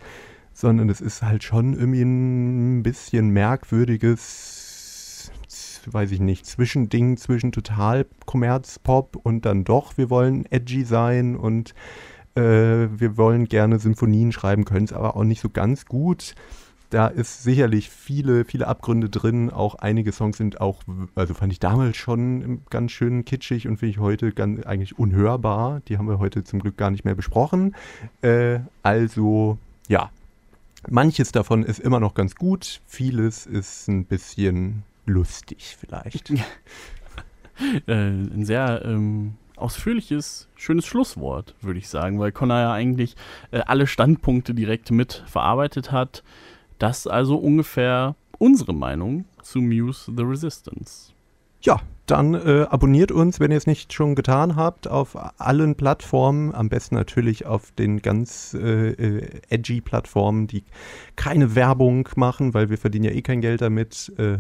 [SPEAKER 3] sondern es ist halt schon irgendwie ein bisschen merkwürdiges weiß ich nicht, Zwischending zwischen total Kommerzpop und dann doch, wir wollen edgy sein und Äh, wir wollen gerne Symphonien schreiben, können es aber auch nicht so ganz gut. Da ist sicherlich viele, viele Abgründe drin. Auch einige Songs sind auch, also fand ich damals schon ganz schön kitschig und finde ich heute ganz, eigentlich unhörbar. Die haben wir heute zum Glück gar nicht mehr besprochen. Äh, also, ja, manches davon ist immer noch ganz gut. Vieles ist ein bisschen lustig vielleicht. *laughs*
[SPEAKER 2] äh, ein sehr ähm, ausführliches, schönes Schlusswort, würde ich sagen, weil Connor ja eigentlich äh, alle Standpunkte direkt mit verarbeitet hat. Das ist also ungefähr unsere Meinung zu Muse The Resistance.
[SPEAKER 3] Ja, dann äh, abonniert uns, wenn ihr es nicht schon getan habt, auf allen Plattformen. Am besten natürlich auf den ganz äh, äh, edgy Plattformen, die keine Werbung machen, weil wir verdienen ja eh kein Geld damit. Äh,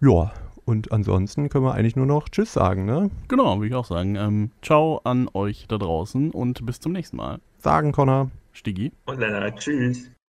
[SPEAKER 3] ja, und ansonsten können wir eigentlich nur noch Tschüss sagen, ne?
[SPEAKER 2] Genau, würde ich auch sagen. Ähm, ciao an euch da draußen und bis zum nächsten Mal.
[SPEAKER 3] Sagen, Connor.
[SPEAKER 2] Stiggi.
[SPEAKER 4] Und Lennart, tschüss.